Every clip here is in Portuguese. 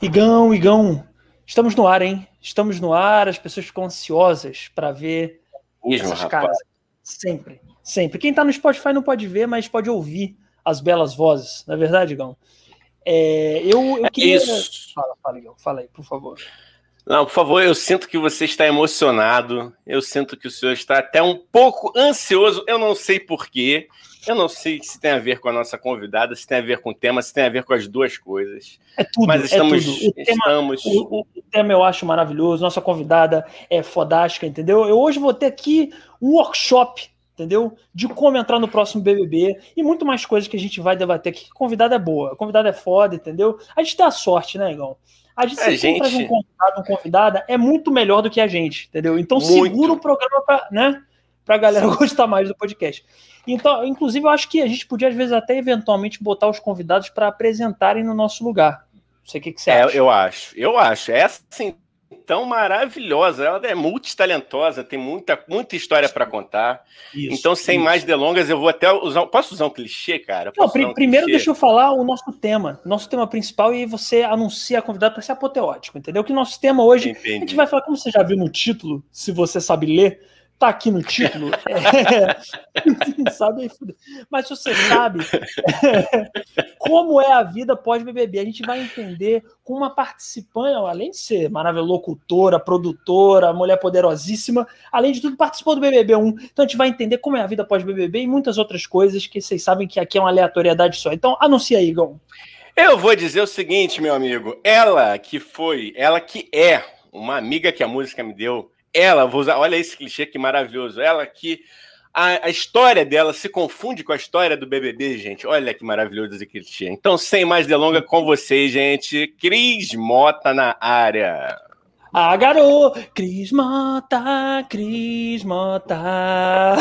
Igão, Igão, estamos no ar, hein? Estamos no ar, as pessoas ficam ansiosas para ver Mesmo, essas rapaz. caras. Sempre, sempre. Quem tá no Spotify não pode ver, mas pode ouvir as belas vozes, não é verdade, Igão? É, eu, eu É queria. isso. Fala, fala, Igão, fala aí, por favor. Não, por favor, eu sinto que você está emocionado. Eu sinto que o senhor está até um pouco ansioso. Eu não sei porquê. Eu não sei se tem a ver com a nossa convidada, se tem a ver com o tema, se tem a ver com as duas coisas. É tudo, Mas estamos. é tudo. O tema, estamos... o, o- tema eu acho maravilhoso, nossa convidada é fodástica, entendeu? Eu hoje vou ter aqui um workshop, entendeu? De como entrar no próximo BBB e muito mais coisas que a gente vai debater aqui. Convidada é boa, convidada é foda, entendeu? A gente tem a sorte, né, Igão? A gente A sempre gente- traz um convidado, uma convidada, é muito melhor do que a gente, entendeu? Então Muito. segura o programa pra, né, pra galera gostar mais do podcast. Então, inclusive, eu acho que a gente podia, às vezes, até eventualmente botar os convidados para apresentarem no nosso lugar. Não sei o que, que você É, acha. eu acho. Eu acho. Essa, assim, tão maravilhosa. Ela é multitalentosa, tem muita, muita história para contar. Isso, então, sem isso. mais delongas, eu vou até usar. Posso usar um clichê, cara? Não, usar um primeiro clichê? deixa eu falar o nosso tema, nosso tema principal, e você anuncia a convidada para ser apoteótico, entendeu? Que o nosso tema hoje, a Entendi. gente vai falar, como você já viu no título, se você sabe ler, tá aqui no título. É, sabe. Mas se você sabe como é a vida pós-BBB, a gente vai entender com uma participante, além de ser maravilhosa locutora, produtora, mulher poderosíssima, além de tudo, participou do BBB1. Então a gente vai entender como é a vida pós-BBB e muitas outras coisas que vocês sabem que aqui é uma aleatoriedade só. Então anuncia aí, Igão. Eu vou dizer o seguinte, meu amigo. Ela que foi, ela que é uma amiga que a música me deu. Ela, vou usar, olha esse clichê que maravilhoso. Ela que a, a história dela se confunde com a história do BBB, gente. Olha que maravilhoso esse clichê. Então, sem mais delongas, com vocês, gente. Cris Mota na área. Ah, garou! Cris Mota, Cris Mota.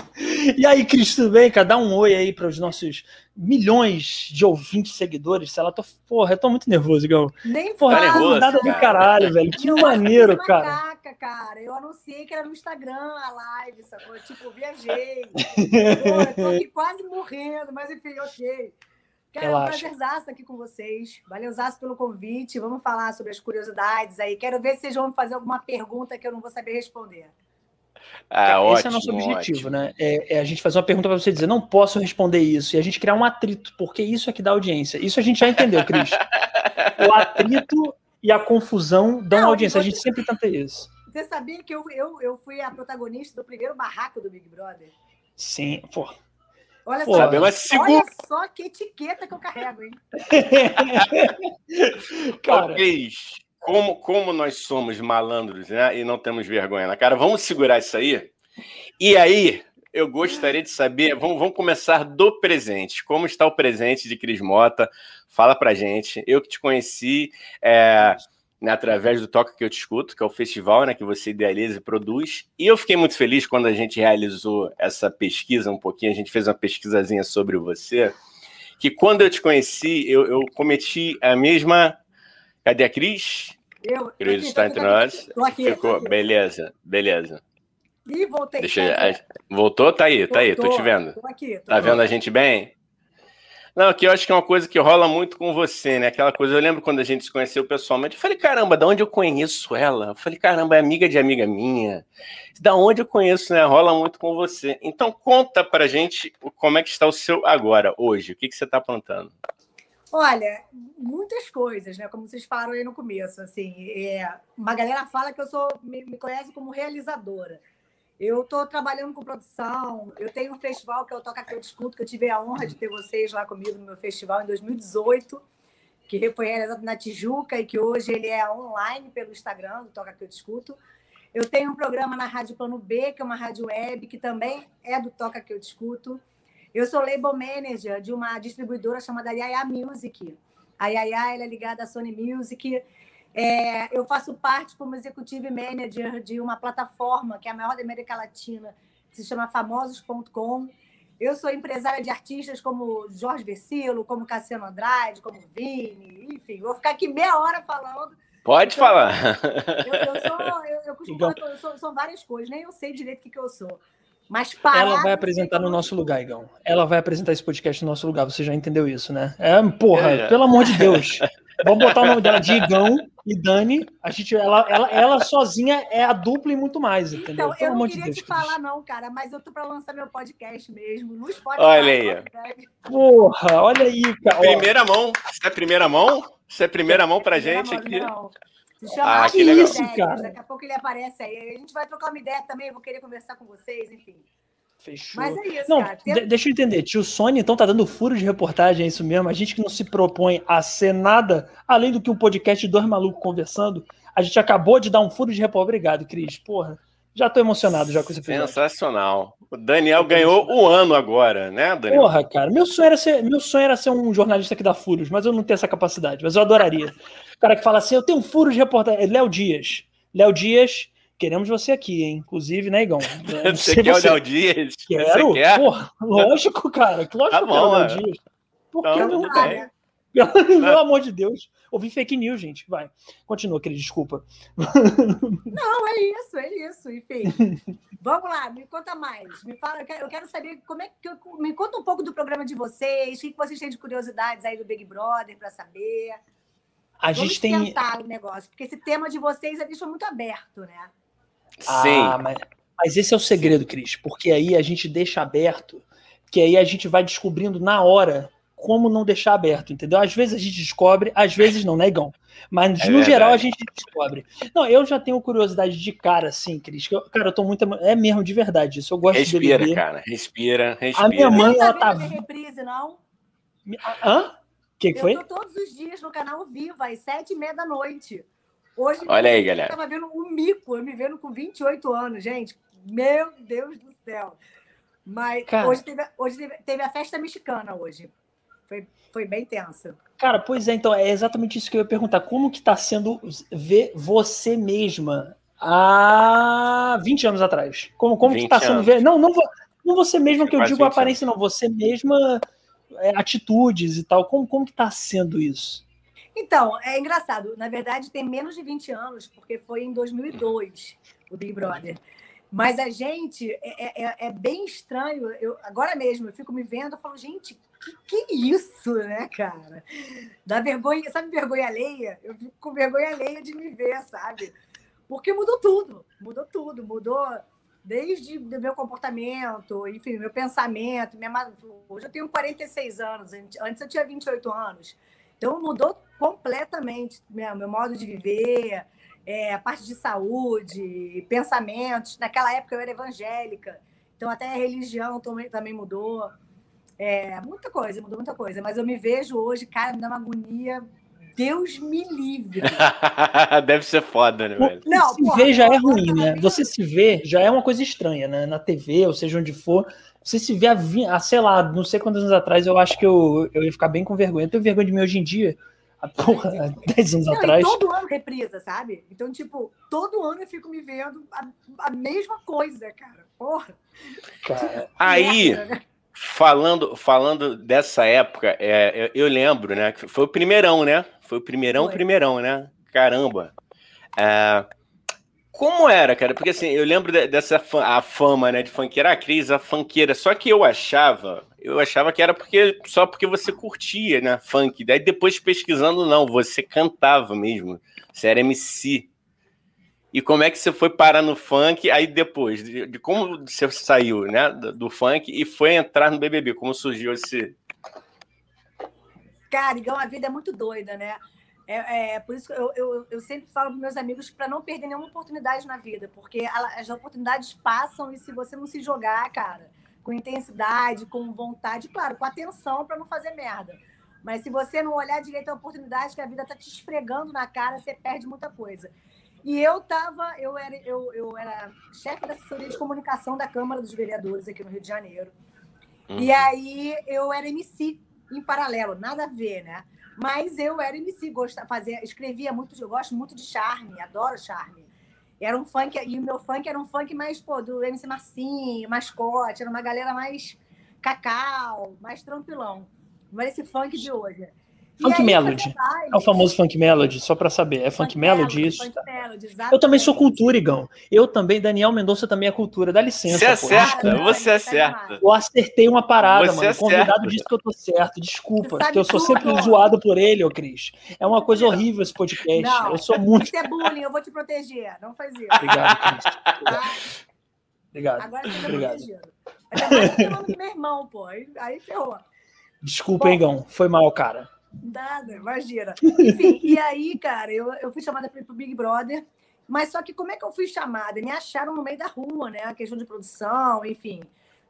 e aí, Cris, tudo bem? Cara, dá um oi aí para os nossos milhões de ouvintes, seguidores. Sei lá, tô, porra, eu tô muito nervoso, Igão. Nem Porra, Tá nervoso, do cara. caralho, velho. Que maneiro, cara. Macaca, cara. Eu anunciei que era no Instagram a live, sacou? Tipo, viajei. Pô, eu tô aqui quase morrendo, mas enfim, ok. Cara, é um prazerzaço estar aqui com vocês. Valeuzaço pelo convite. Vamos falar sobre as curiosidades aí. Quero ver se vocês vão me fazer alguma pergunta que eu não vou saber responder. Ah, Esse ótimo, é o nosso objetivo, ótimo. né? É, é a gente fazer uma pergunta para você dizer, não posso responder isso, e a gente criar um atrito, porque isso é que dá audiência. Isso a gente já entendeu, Cris. o atrito e a confusão dão Não, audiência. A gente sempre tenta isso. Você sabia que eu, eu, eu fui a protagonista do primeiro barraco do Big Brother? Sim, pô. Olha Pô, só. Sabe, mas segura. Olha só que etiqueta que eu carrego, hein? Cara, Cris, como, como nós somos malandros né, e não temos vergonha na cara, vamos segurar isso aí? E aí, eu gostaria de saber, vamos, vamos começar do presente. Como está o presente de Cris Mota? Fala pra gente. Eu que te conheci é, né, através do Toca Que Eu Te Escuto, que é o festival né, que você idealiza e produz. E eu fiquei muito feliz quando a gente realizou essa pesquisa um pouquinho, a gente fez uma pesquisazinha sobre você, que quando eu te conheci, eu, eu cometi a mesma... Cadê a Cris? Eu, Cris está tô entre aqui, nós. Tô aqui, tô Ficou, aqui. beleza, beleza. Ih, voltei. Deixa? Voltou? Tá aí, tá aí, tô te vendo. Tô aqui. Tô Tá vendo a gente bem? Não, que eu acho que é uma coisa que rola muito com você, né? Aquela coisa, eu lembro quando a gente se conheceu pessoalmente, eu falei, caramba, da onde eu conheço ela? Eu falei, caramba, é amiga de amiga minha. Da onde eu conheço, né? Rola muito com você. Então conta pra gente como é que está o seu agora, hoje. O que, que você tá plantando? Olha, muitas coisas, né? Como vocês falaram aí no começo, assim, é, uma galera fala que eu sou me, me conhece como realizadora. Eu estou trabalhando com produção. Eu tenho um festival que é o Toca que eu discuto, que eu tive a honra de ter vocês lá comigo no meu festival em 2018, que foi realizado na Tijuca e que hoje ele é online pelo Instagram do Toca que eu discuto. Eu tenho um programa na Rádio Plano B, que é uma rádio web, que também é do Toca que eu discuto. Eu sou label manager de uma distribuidora chamada Yaya Music. A Yaya ela é ligada à Sony Music. É, eu faço parte como executive manager de uma plataforma que é a maior da América Latina, que se chama famosos.com. Eu sou empresária de artistas como Jorge Versilo, como Cassiano Andrade, como Vini, enfim, vou ficar aqui meia hora falando. Pode Então, falar. Eu, eu sou, eu, eu costumo falar eu sou, são várias coisas, nem eu sei direito o que, que eu sou. Mas parar, ela vai apresentar no nosso sou. lugar, Igão. Ela vai apresentar esse podcast no nosso lugar, você já entendeu isso, né? É, porra, É. pelo amor de Deus. Vamos botar o nome dela de Igão e Dani. A gente, ela, ela, ela sozinha é a dupla e muito mais, entendeu? Então, eu não queria de te falar, não, cara, mas eu tô para lançar meu podcast mesmo, no Spotify. Olha aí. Porra, olha aí, cara. Primeira mão. Isso é primeira mão? Isso é primeira mão pra primeira gente mão, aqui. Não. Se chama Ah, que legal. Isso, cara. Daqui a pouco ele aparece aí. A gente vai trocar uma ideia também, eu vou querer conversar com vocês, enfim. Fechou. Mas é isso, Não, cara. Tem- deixa eu entender. Tio Sony, então, tá dando furo de reportagem, é isso mesmo? A gente que não se propõe a ser nada, além do que um podcast de dois malucos conversando, a gente acabou de dar um furo de reportagem. Obrigado, Cris. Porra, já tô emocionado já com esse episódio. Sensacional. O Daniel ganhou o ano agora, né, Daniel? Porra, cara, meu sonho, era ser, meu sonho era ser um jornalista que dá furos, mas eu não tenho essa capacidade, mas eu adoraria. O cara que fala assim, eu tenho um furo de reportagem. Léo Dias. Léo Dias, queremos você aqui, hein? Inclusive, né, Igão? Não Você quer o Léo Dias? Quero? Você quer? Porra, lógico, cara. que Lógico Tá que eu quero bom, Léo é. Dias. Por que Então, não, tudo cara? bem. Pelo amor de Deus. Ouvi fake news, gente. Vai. Continua, querido, desculpa. Não, é isso, é isso, enfim. Vamos lá, me conta mais. Me fala, eu quero, eu quero saber como é que eu, me conta um pouco do programa de vocês, o que que vocês têm de curiosidades aí do Big Brother para saber. A Vamos gente tem. o negócio, porque esse tema de vocês é deixa muito aberto, né? Sim. Ah, mas, mas esse é o segredo, Cris, porque aí a gente deixa aberto, que aí a gente vai descobrindo na hora como não deixar aberto, entendeu? Às vezes a gente descobre, às vezes não, né, Igão? Mas É no verdade. geral a gente descobre. Não, eu já tenho curiosidade de cara, assim, Cris. que eu- cara, eu tô muito. É mesmo de verdade isso. Eu gosto de Respira, cara. Respira, A minha respira. mãe, ela não tá. a reprise, não? Hã? O que, que Eu foi? tô todos os dias no canal Viva, às sete e meia da noite. Hoje, Olha aí, eu galera. tava vendo o Mico, eu me vendo com 28 anos, gente. Meu Deus do céu. Mas Cara. hoje, teve, hoje teve, teve a festa mexicana hoje. Foi, foi bem tensa. Cara, pois é, então, é exatamente isso que eu ia perguntar. Como que tá sendo ver você mesma há 20 anos atrás? Como, como que 20 tá sendo anos. ver. Não, não, não você mesma, que eu digo 20 aparência, não, você mesma, é, atitudes e tal. Como, como que tá sendo isso? Então, é engraçado. Na verdade, tem menos de 20 anos, porque foi em 2002 o Big Brother. Mas a gente é, é- é bem estranho. Eu, agora mesmo, eu fico me vendo e falo, gente, que, que isso, né, cara? Dá vergonha, sabe vergonha alheia? Eu fico com vergonha alheia de me ver, sabe? Porque mudou tudo, mudou tudo, mudou desde o meu comportamento, enfim, meu pensamento. Minha, hoje eu tenho 46 anos, antes eu tinha 28 anos. Então mudou completamente meu, meu modo de viver, é, a parte de saúde, pensamentos. Naquela época eu era evangélica, então até a religião também, também mudou. É, muita coisa, mudou muita coisa. Mas eu me vejo hoje, cara, me dá uma agonia. Deus me livre. Deve ser foda, né, velho? Não, se porra, ver já é ruim, né? Você se ver já é uma coisa estranha, né? Na TV, ou seja, onde for. Você se vê há, sei lá, não sei quantos anos atrás, eu acho que eu, eu ia ficar bem com vergonha. Eu tenho vergonha de mim hoje em dia. A porra, há 10 anos Não, e atrás. todo ano reprisa, sabe? Então, tipo, todo ano eu fico me vendo a, a mesma coisa, cara. Porra. Cara. Aí, merda, né? falando, falando dessa época, é, eu, eu lembro, né? que Foi o primeirão, né? Foi o primeirão, Foi. primeirão, né? Caramba. É, como era, cara? Porque assim, eu lembro de- dessa fa- a fama, né, de funkeira, a Cris, a funkeira. Só que eu achava, eu achava que era porque só porque você curtia, né, funk. Daí depois pesquisando, não, você cantava mesmo. Você era MC. E como é que você foi parar no funk? Aí depois, de, de como você saiu, né, do, do funk e foi entrar no BBB? Como surgiu esse? Cara, então a vida é muito doida, né? É, é, por isso que eu, eu, eu sempre falo para meus amigos para não perder nenhuma oportunidade na vida, porque as oportunidades passam e se você não se jogar, cara, com intensidade, com vontade, claro, com atenção para não fazer merda. Mas se você não olhar direito a oportunidade que a vida tá te esfregando na cara, você perde muita coisa. E eu tava, eu era, eu, eu era chefe da assessoria de comunicação da Câmara dos Vereadores aqui no Rio de Janeiro. E aí eu era MC em paralelo, nada a ver, né? Mas eu era MC, gostava, fazia, escrevia muito, eu gosto muito de charme, adoro charme. Era um funk, e o meu funk era um funk mais, pô, do MC Marcinho, mascote, era uma galera mais cacau, mais tranquilão. Era esse funk de hoje. Funk aí, Melody. É o famoso Funk Melody, só pra saber. É Funk, Melody isso? Funk Melody. Eu também sou cultura, Igão. Eu também, Daniel Mendonça também é cultura. Dá licença. Você acerta, pô. você acerta. Eu acertei uma parada, você mano. O convidado disse que eu tô certo. Desculpa, que eu sou tudo. sempre zoado por ele, ô Cris. É uma coisa horrível esse podcast. Não, eu sou muito. Isso é bullying, eu vou te proteger. Não faz isso. Obrigado, Cris. Obrigado. Agora você tá protegido. Ainda mais que é o nome do meu irmão, pô. Aí ferrou. Desculpa, Bom, Igão. Foi mal, cara. Nada, imagina. Enfim, e aí, cara, eu, eu fui chamada para pro Big Brother, mas só que como é que eu fui chamada? Me acharam no meio da rua, né? A questão de produção, enfim.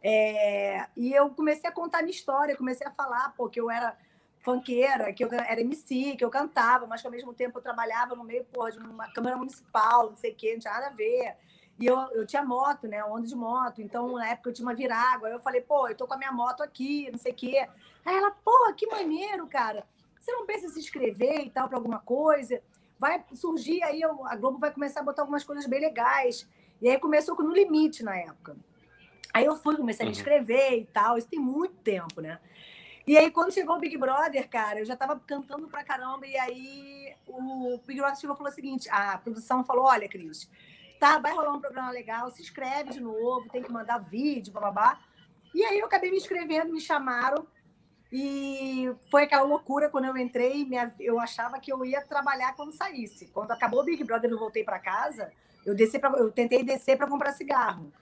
É... E eu comecei a contar minha história, comecei a falar, pô, que eu era funkeira, que eu era MC, que eu cantava, mas que ao mesmo tempo eu trabalhava no meio, porra, de uma Câmara Municipal, não sei o quê, não tinha nada a ver. E eu, eu tinha moto, né? Onda de moto. Então, na época, eu tinha uma virago. Aí eu falei, pô, eu tô com a minha moto aqui, não sei o quê. Aí ela, pô, que maneiro, cara. Você não pensa em se inscrever e tal para alguma coisa? Vai surgir aí, a Globo vai começar a botar algumas coisas bem legais. E aí começou com No Limite na época. Aí eu fui, comecei a me uhum. inscrever e tal. Isso tem muito tempo, né? E aí, quando chegou o Big Brother, cara, eu já tava cantando pra caramba. E aí, o Big Brother chegou e falou o seguinte: a produção falou: olha, Cris, tá, vai rolar um programa legal, se inscreve de novo, tem que mandar vídeo, babá. E aí, eu acabei me inscrevendo, me chamaram. E foi aquela loucura quando eu entrei, minha, eu achava que eu ia trabalhar quando saísse. Quando acabou o Big Brother, eu voltei para casa, eu desci pra, eu tentei descer para comprar cigarro.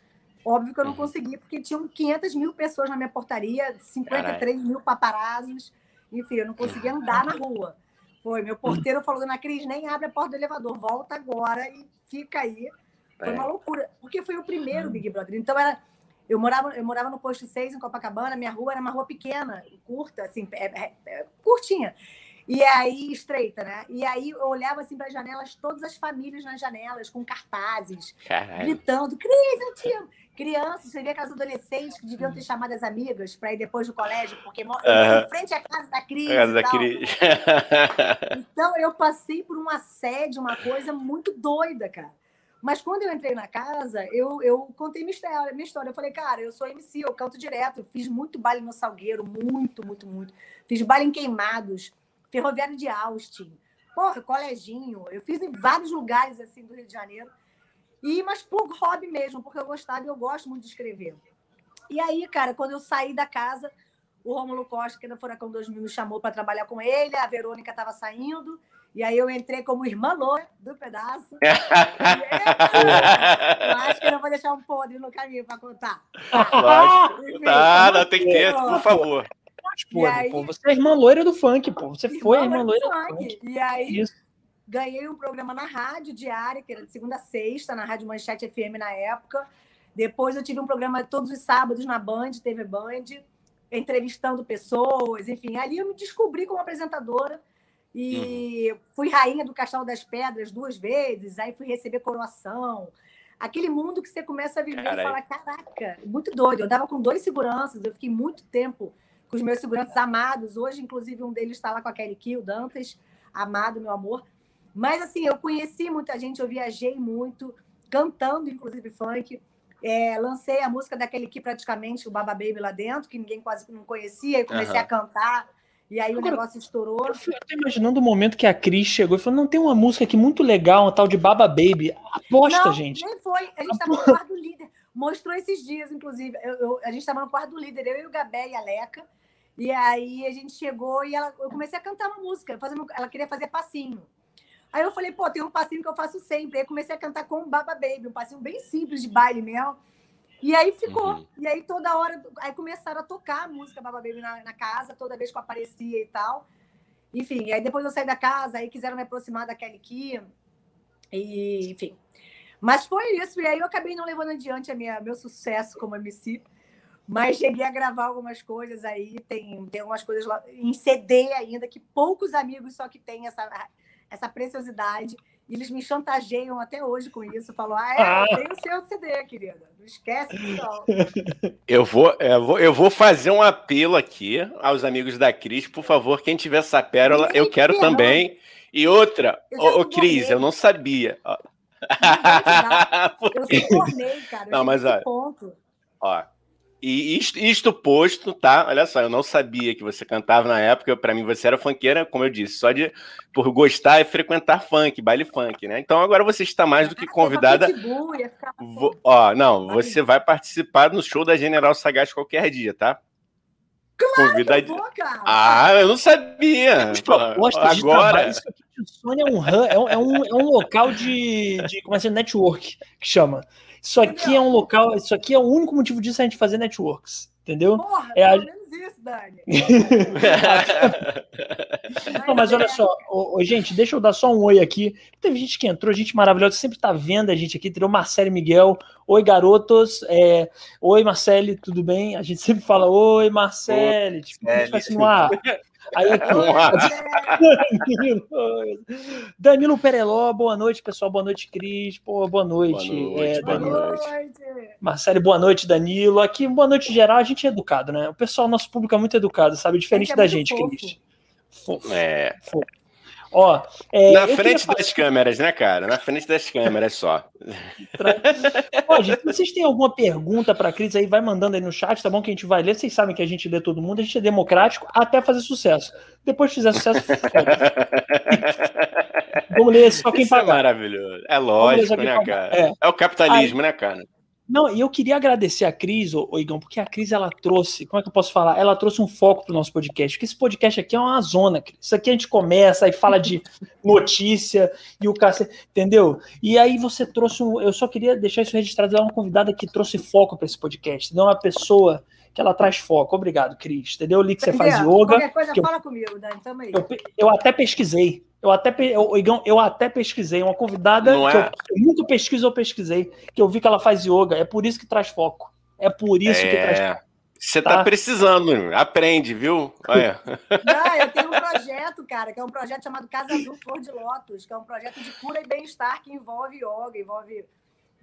Óbvio que eu não uhum. consegui, porque tinham 500 mil pessoas na minha portaria, 53 Carai. mil paparazos. Enfim, eu não conseguia andar na rua. Foi, meu porteiro falou, dona Cris, nem abre a porta do elevador, volta agora e fica aí. Foi uma é. loucura, porque foi o primeiro Big Brother. Então, era eu morava, eu morava no posto 6, em Copacabana, minha rua era uma rua pequena, curta, assim, é, é, é, curtinha. E aí, estreita, né? E aí eu olhava assim para as janelas, todas as famílias nas janelas, com cartazes, Caralho. gritando: Cris, eu te amo. Crianças, você via aquelas adolescentes que deviam ter chamado as amigas para ir depois do colégio, porque uh -huh. em frente à casa da Cris. Casa da Cris. então eu passei por um assédio, uma coisa muito doida, cara. Mas quando eu entrei na casa, eu, eu contei minha história, minha história. Eu falei, cara, eu sou MC, eu canto direto. fiz muito baile no Salgueiro, muito, muito, muito. Fiz baile em Queimados, Ferroviário de Austin, porra, coleginho. Eu fiz em vários lugares assim do Rio de Janeiro. E, mas por hobby mesmo, porque eu gostava e eu gosto muito de escrever. E aí, cara, quando eu saí da casa, o Rômulo Costa, que era Furacão 2000, me chamou para trabalhar com ele, a Verônica estava saindo. E aí eu entrei como irmã Lô do pedaço. eu acho que eu não vou deixar um podre no caminho para contar. Lógico. Tá, não, tem que ter, por favor. Pô, aí, pô, você é irmã loira do funk, pô. Você irmã foi irmã loira do funk. funk. E aí Isso. ganhei um programa na rádio diária, que era de segunda a sexta, na Rádio Manchete FM na época. Depois eu tive um programa todos os sábados na Band, TV Band, entrevistando pessoas, enfim. Ali eu me descobri como apresentadora e uhum. fui rainha do Castelo das Pedras duas vezes, aí fui receber coroação. Aquele mundo que você começa a viver Carai. e fala: caraca, muito doido. Eu dava com dois seguranças, eu fiquei muito tempo com os meus seguranças amados. Hoje, inclusive, um deles está lá com a Kelly Kill, Dantas, amado, meu amor. Mas, assim, eu conheci muita gente, eu viajei muito, cantando, inclusive, funk. É, lancei a música daquele que praticamente o Baba Baby lá dentro, que ninguém quase não conhecia, e comecei uhum. a cantar. E aí Agora, o negócio estourou. Eu, fui, eu tô imaginando o momento que a Cris chegou e falou: não, tem uma música aqui muito legal, uma tal de Baba Baby. Aposta, não, gente. Nem foi. A gente estava no quarto do líder. Mostrou esses dias, inclusive. Eu, eu, a gente estava no quarto do líder, eu e o Gabé e a Leca. E aí a gente chegou e ela, eu comecei a cantar uma música, fazendo, ela queria fazer passinho. Aí eu falei, pô, tem um passinho que eu faço sempre. Aí comecei a cantar com o Baba Baby, um passinho bem simples de baile mesmo. E aí ficou. Uhum. E aí toda hora, aí começaram a tocar a música Baba Baby na, na, casa, toda vez que eu aparecia e tal. Enfim, aí depois eu saí da casa, aí quiseram me aproximar da Kelly Key. E, enfim. Mas foi isso. E aí eu acabei não levando adiante a minha, meu sucesso como MC. Mas cheguei a gravar algumas coisas aí. Tem, tem algumas coisas lá em CD ainda, que poucos amigos só que têm essa, essa preciosidade. E eles me chantageiam até hoje com isso. Falam, ah, é, ah. eu tenho o seu CD, querida. Não esquece disso, não. Eu vou, eu vou, eu vou fazer um apelo aqui aos amigos da Cris. Por favor, quem tiver essa pérola, eu quero também. E outra, ô, ô Cris, eu não sabia. Não eu subornei, cara. Eu não, mas olha, ponto. Ó, E isto, isto, posto, tá? Olha só, eu não sabia que você cantava na época. Para mim, você era funkeira, como eu disse, só de por gostar e frequentar funk, baile funk, né? Então agora você está mais do que convidada. Vou, ó, não, você vai participar no show da General Sagaz qualquer dia, tá? Claro Convida... que eu vou, cara. Ah, eu não sabia. Propostas agora. Isso aqui de Sony é um, é um, é um, é um local de, de como é que network que chama. Isso aqui é um local, isso aqui é o único motivo disso a gente fazer networks, entendeu? Porra, é a... menos isso, Dani. Não, mas olha só, ô, ô, gente, deixa eu dar só um oi aqui. Teve gente que entrou, gente maravilhosa, sempre tá vendo a gente aqui, entendeu? Marcelo Miguel, oi garotos, é... oi Marcele, tudo bem? A gente sempre fala, oi Marcele, tipo, a gente vai no ar. Aí aqui, Danilo, Danilo Pereló, boa noite, pessoal. Boa noite, Cris. Pô, boa noite. Boa noite, é, boa noite. Marcelo, boa noite, Danilo. Aqui, boa noite geral. A gente é educado, né? O pessoal, nosso público é muito educado, sabe? Diferente é da gente, fofo. Cris. Fofo. É. Fofo. Ó, é, Na frente das câmeras, né, cara? Na frente das câmeras só. Ó, gente, se vocês têm alguma pergunta para a Cris aí, vai mandando aí no chat, tá bom? Que a gente vai ler. Vocês sabem que a gente lê todo mundo, a gente é democrático até fazer sucesso. Depois de fizer sucesso, vamos ler só quem Isso é pagar. É maravilhoso. É lógico, né, cara? É. é. o capitalismo, aí, né, cara? Não, e eu queria agradecer a Cris, ô, ô, Igão, porque a Cris ela trouxe, como é que eu posso falar? Ela trouxe um foco para o nosso podcast, porque esse podcast aqui é uma zona, Cris. Isso aqui a gente começa e fala de notícia e o cara, entendeu? E aí você trouxe um, eu só queria deixar isso registrado, ela é uma convidada que trouxe foco para esse podcast, não é uma pessoa que ela traz foco. Obrigado, Cris. Entendeu? Eu li que você faz yoga. Qualquer coisa, fala eu, comigo, Dani, tamo aí. Eu, eu até pesquisei. Eu até, eu, Igão, eu até pesquisei. Uma convidada Não que é? eu, eu nunca pesquiso, eu pesquisei. Que eu vi que ela faz yoga. É por isso que traz foco. É por isso é... que traz foco. Você tá? tá? precisando, aprende, viu? Olha. Não, eu tenho um projeto, cara, que é um projeto chamado Casa Azul Flor de Lótus, que é um projeto de cura e bem-estar que envolve yoga, envolve,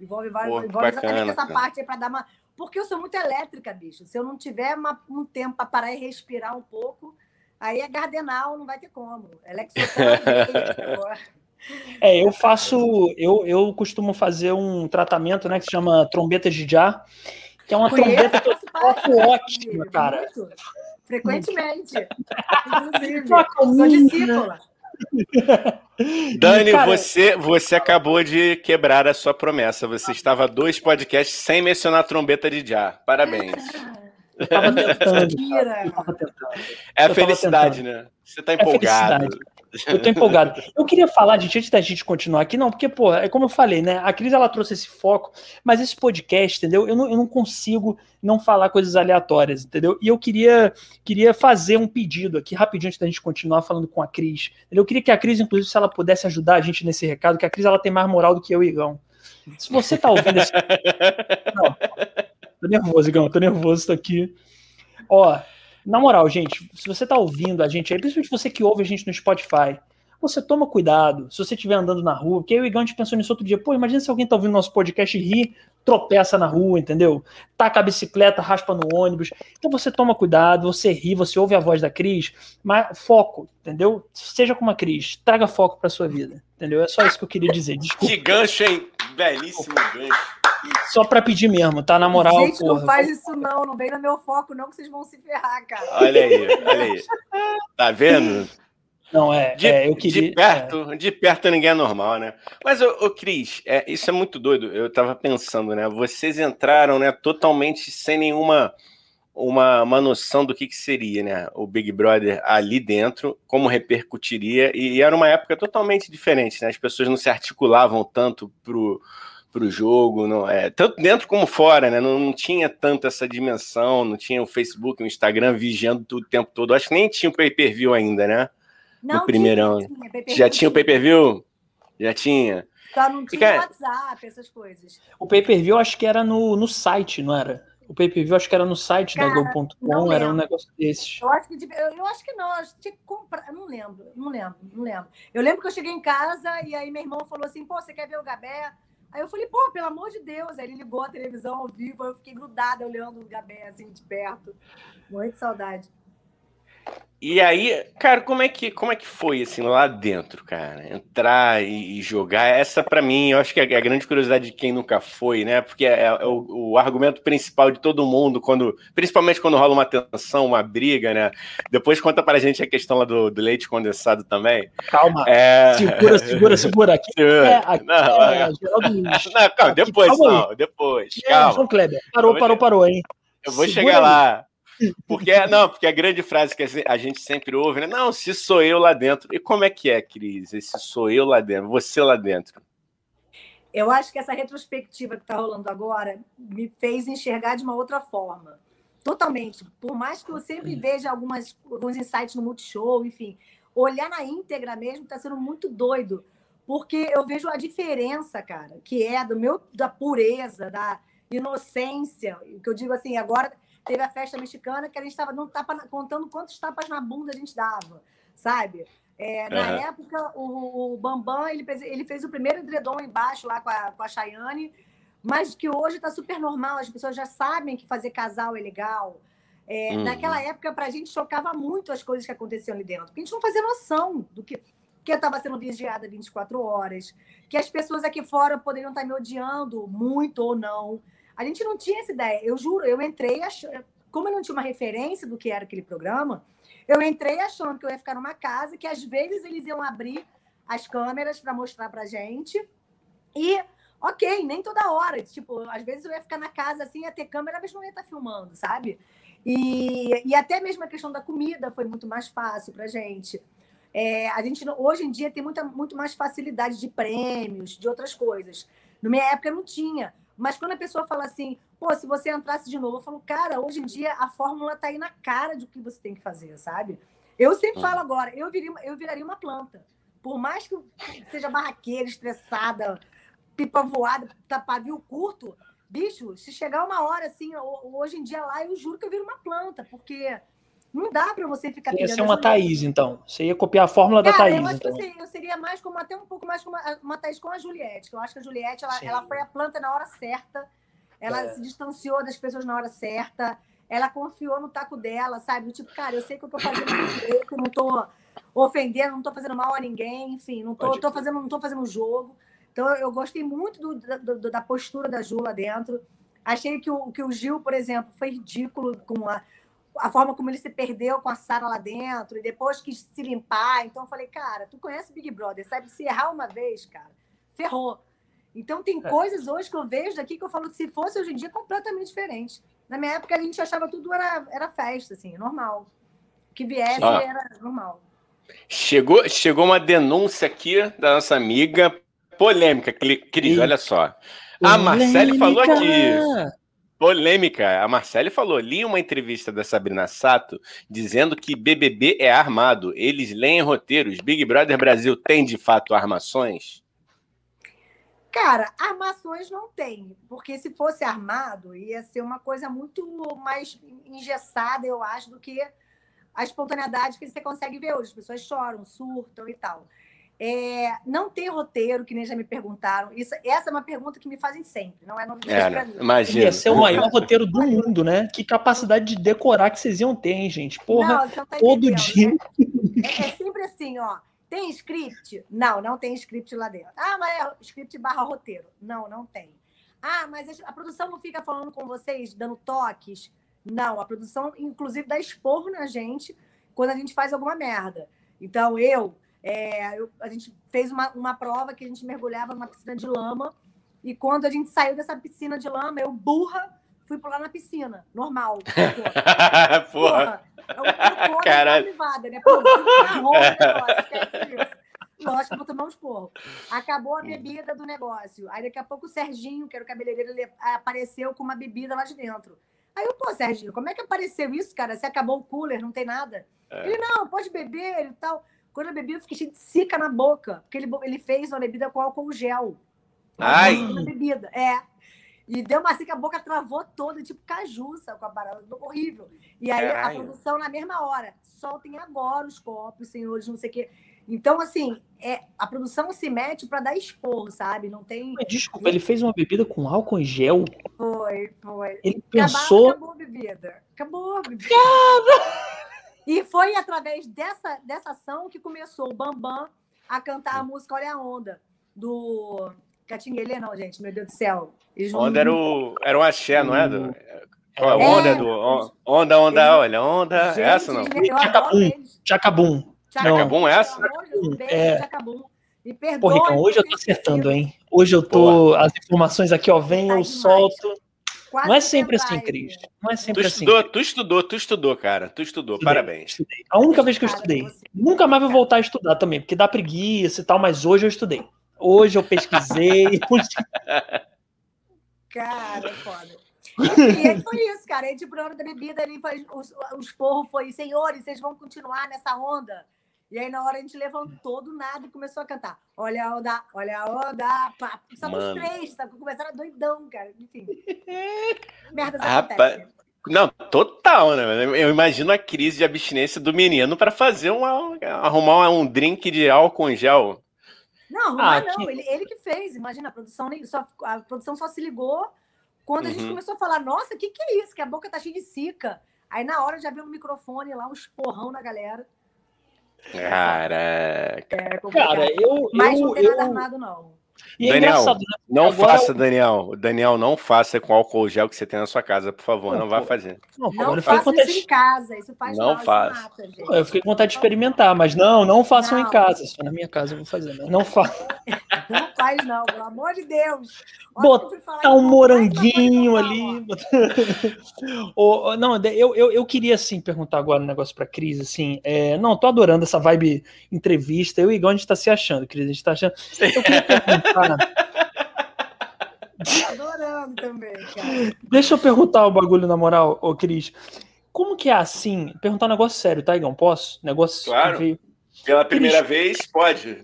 envolve, Pô, envolve bacana, essa parte aí para dar uma. Porque eu sou muito elétrica, bicho. Se eu não tiver uma, um tempo para parar e respirar um pouco, Aí é Gardenal, não vai ter como. Alex É, eu faço, eu, eu costumo fazer um tratamento, né, que se chama trombeta de já, que é uma Conheço, trombeta que eu toco ótima, cara. Muito. Frequentemente. Inclusive, sou discípula. Dani, cara, você, você acabou de quebrar a sua promessa. Você estava dois podcasts sem mencionar trombeta de já. Parabéns. tava tentando. Tava tentando. É a felicidade, tentando. né? Você tá é empolgado. É eu tô empolgado. Eu queria falar, gente, antes da gente continuar aqui, não, porque, pô, é como eu falei, né? A Cris, ela trouxe esse foco, mas esse podcast, entendeu? Eu não, eu não consigo não falar coisas aleatórias, entendeu? E eu queria, queria fazer um pedido aqui, rapidinho, antes da gente continuar falando com a Cris. Eu queria que a Cris, inclusive, se ela pudesse ajudar a gente nesse recado, que a Cris, ela tem mais moral do que eu e Igão. Se você tá ouvindo esse... Não, Tô nervoso, Igão, tô nervoso, tô aqui. Ó, na moral, gente, se você tá ouvindo a gente aí, principalmente você que ouve a gente no Spotify, você toma cuidado. Se você estiver andando na rua, porque eu e o Igão a gente pensou nisso outro dia, pô, imagina se alguém tá ouvindo nosso podcast e ri, tropeça na rua, entendeu? Taca a bicicleta, raspa no ônibus. Então você toma cuidado, você ri, você ouve a voz da Cris, mas foco, entendeu? Seja como a Cris, traga foco pra sua vida, entendeu? É só isso que eu queria dizer. Desculpa. Que gancho, hein? Belíssimo gancho. Só pra pedir mesmo, tá? Na moral. Gente, porra. não faz isso não, não vem no meu foco, não, que vocês vão se ferrar, cara. Olha aí, olha aí. Tá vendo? Não, é. De, é, eu queria, de perto, é. de perto ninguém é normal, né? Mas, ô, ô Cris, é, isso é muito doido. Eu tava pensando, né? Vocês entraram, né, totalmente sem nenhuma uma, uma noção do que, que seria, né? O Big Brother ali dentro, como repercutiria, e, e era uma época totalmente diferente, né? As pessoas não se articulavam tanto pro para o jogo, não é tanto dentro como fora, né? Não, não, tinha tanto essa dimensão, não tinha o Facebook, o Instagram vigiando tudo o tempo todo. Acho que nem tinha o pay-per-view ainda, né? Não, no primeirão. Tinha, tinha, Já tinha o pay-per-view? Já tinha. Só não tinha cara... WhatsApp, essas coisas. O pay-per-view acho que era no, no site, não era? O pay-per-view acho que era no site Cara, da Globo.com, era um negócio desses. Eu acho que, eu, eu acho que não, eu tinha que comprar. Eu não lembro, não lembro, não lembro. Eu lembro que eu cheguei em casa e aí meu irmão falou assim: pô, você quer ver o Gabé? Aí eu falei, pô, pelo amor de Deus. Aí ele ligou a televisão ao vivo, eu fiquei grudada olhando o Gabé assim de perto. Muito saudade. E aí, cara, como é que como é que foi assim lá dentro, cara? Entrar e, e jogar, essa para mim, eu acho que é a grande curiosidade de quem nunca foi, né? Porque é, é o, o, argumento principal de todo mundo quando, principalmente quando rola uma tensão, uma briga, né? Depois conta pra gente a questão lá do, do leite condensado também. Calma. É... Segura, segura, segura aqui. É, aqui não, é, Geraldo Não, calma, depois, calma não, depois. Calma. João Kleber, parou, parou, parou, hein? Eu vou segura chegar aí. lá. Porque, não, porque a grande frase que a gente sempre ouve, né? Não, se sou eu lá dentro. E como é que é, Cris? Esse sou eu lá dentro, você lá dentro. Eu acho que essa retrospectiva que está rolando agora me fez enxergar de uma outra forma. Totalmente. Por mais que eu sempre veja algumas, alguns insights no Multishow, enfim, olhar na íntegra mesmo está sendo muito doido. Porque eu vejo a diferença, cara, que é do meu, da pureza, da inocência, que eu digo assim, agora teve a festa mexicana que a gente estava contando quantos tapas na bunda a gente dava, sabe? É, na uhum. época, o, o, Bambam ele fez, ele fez o primeiro edredom embaixo lá com a, com a Chayane, mas que hoje está super normal, as pessoas já sabem que fazer casal é legal. É, uhum. Naquela época, para a gente chocava muito as coisas que aconteciam ali dentro, porque a gente não fazia noção do que que eu estava sendo vigiada 24 horas, que as pessoas aqui fora poderiam estar me odiando muito ou não. A gente não tinha essa ideia. Eu juro, eu entrei, achando, como eu não tinha uma referência do que era aquele programa, eu entrei achando que eu ia ficar numa casa que às vezes eles iam abrir as câmeras para mostrar para gente. E, ok, nem toda hora. Tipo, às vezes eu ia ficar na casa assim, ia ter câmera, mas não ia estar filmando, sabe? E, e até mesmo a questão da comida foi muito mais fácil para gente. É, a gente hoje em dia tem muita, muito mais facilidade de prêmios, de outras coisas. Na minha época não tinha. Mas quando a pessoa fala assim, pô, se você entrasse de novo, eu falo, cara, hoje em dia a fórmula está aí na cara do que você tem que fazer, sabe? Eu sempre falo agora, eu, viria, eu viraria uma planta. Por mais que seja barraqueira, estressada, pipa voada, tá pavio curto, bicho, se chegar uma hora assim, hoje em dia lá, eu juro que eu viro uma planta, porque não dá para você ficar Ia ser uma Thaís, então. Você ia copiar a fórmula Cara, da Thaís. Eu, acho então. que eu seria mais como até um pouco mais como uma, uma Thaís com a Juliette. Eu acho que a Juliette ela, ela foi a planta na hora certa. Ela é. se distanciou das pessoas na hora certa. Ela confiou no taco dela, sabe? Tipo, cara, eu sei que eu tô fazendo direito, não tô ofendendo, não tô fazendo mal a ninguém, enfim, não tô, tô fazendo, não tô fazendo jogo. Então, eu gostei muito do, do, da postura da Ju lá dentro. Achei que o, que o Gil, por exemplo, foi ridículo com a, a forma como ele se perdeu com a Sara lá dentro e depois quis se limpar. Então eu falei, cara, tu conhece Big Brother, sabe? Se errar uma vez, cara, ferrou. Então tem é. coisas hoje que eu vejo daqui que eu falo que se fosse hoje em dia completamente diferente. Na minha época a gente achava tudo era, era festa, assim, normal. Que viesse ah. era normal. Chegou, chegou uma denúncia aqui da nossa amiga polêmica, Cris, olha só. A Marcele falou aqui. Polêmica. A Marcele falou: li uma entrevista da Sabrina Sato dizendo que BBB é armado. Eles leem roteiros. Big Brother Brasil tem de fato armações? Cara, armações não tem, porque se fosse armado, ia ser uma coisa muito mais engessada, eu acho, do que a espontaneidade que você consegue ver hoje. As pessoas choram, surtam e tal. É, não tem roteiro, que nem já me perguntaram. Isso, essa é uma pergunta que me fazem sempre, não é novidade é, para mim. Imagina. Ia ser o maior roteiro do mundo, né? Que capacidade de decorar que vocês iam ter, hein, gente? Porra, não, tá todo dia. Né? É, é, sempre assim, ó. Tem script? Não, não tem script lá dentro. Ah, mas é script barra roteiro. Não, não tem. Ah, mas a produção não fica falando com vocês, dando toques? Não, a produção, inclusive, dá esporro na gente quando a gente faz alguma merda. Então, eu é, eu, a gente fez uma, uma prova que a gente mergulhava numa piscina de lama. E quando a gente saiu dessa piscina de lama, eu, burra, fui pular na piscina. Normal. Porra. porra. porra. Caralho. Privada, né? Pô, Lógico que vou tomar um esporro. Acabou a bebida do negócio. Aí daqui a pouco o Serginho, que era o cabeleireiro, ele apareceu com uma bebida lá de dentro. Aí eu, pô, Serginho, como é que apareceu isso, cara? Você acabou o cooler, não tem nada. É. Ele, não, pode beber e tal. Quando eu bebi, eu fiquei cheio de cica na boca, porque ele, ele fez uma bebida com álcool gel. Ai! Uma bebida, é. E deu uma cica, a boca travou toda, tipo cajuça com a parada, horrível. E aí a produção na mesma hora, soltem agora os copos, senhores, não sei o quê. Então, assim, é, a produção se mete para dar expor, sabe? Não tem. Desculpa, ele fez uma bebida com álcool em gel? Foi, foi. Ele pensou. Acabou, acabou a bebida. Acabou a bebida. Cara! E foi através dessa, dessa ação que começou o Bambam a cantar a música Olha a Onda, do Catinguelê, não, gente, meu Deus do céu. Onda era o, era o axé, não é? Do, é, onda é, do. Onda, onda, eles... olha, onda. Gente, essa não. Tchacabum. Tchacabum. Tchacabum, essa? É. Me perdoe. Pô, Ricão, hoje eu tô acertando, hein? Hoje eu tô. As informações aqui, ó, vem, eu solto. Quase não é sempre assim, Cris. Não é sempre tu assim. Estudou, tu estudou, tu estudou, cara. Tu estudou, estudei, parabéns. Estudei. A única vez que eu estudei. Nunca mais vou voltar a estudar também, porque dá preguiça e tal, mas hoje eu estudei. Hoje eu pesquisei. cara, foda. E aí foi isso, cara. Aí, tipo, na hora da bebida, ele faz, os, os porros foi, senhores, vocês vão continuar nessa onda? E aí, na hora, a gente levantou do nada e começou a cantar. Olha a onda, olha a onda, pá. Só os três, sabe? Começaram doidão, cara. Enfim. Merdas acontecem. Não, total, né? Eu imagino a crise de abstinência do menino para fazer uma. arrumar um drink de álcool em gel. Não, arrumar ah, não. Que... Ele, ele que fez. Imagina, a produção, só, a produção só se ligou quando a gente uhum. começou a falar, nossa, o que, que é isso? Que a boca tá cheia de cica. Aí na hora já veio um microfone lá, um esporrão na galera. Caraca. É Cara, eu. Mas eu, não tem nada eu... armado, não. E é Daniel, é né? não Agora faça, eu... Daniel. Daniel, não faça com álcool gel que você tem na sua casa, por favor, não, não vá fazer. Não, não faça isso em casa, isso faz não mal, faz. Mata, eu fiquei com vontade de experimentar, mas não, não façam não. em casa. Só na minha casa eu vou fazer, mas não faça. Não faz não, pelo amor de Deus. Botar um moranguinho ali. oh, não, eu, eu, eu queria assim perguntar agora um negócio para Cris, assim. É, não, tô adorando essa vibe entrevista. Eu e Igor, a gente tá se achando, Cris. A gente tá achando. Eu queria perguntar. Adorando também, cara. Deixa eu perguntar o bagulho na moral, ô Cris. Como que é assim? Perguntar um negócio sério, tá, Igão? Posso? Negócio claro. Veio... Pela primeira Cris, vez, pode.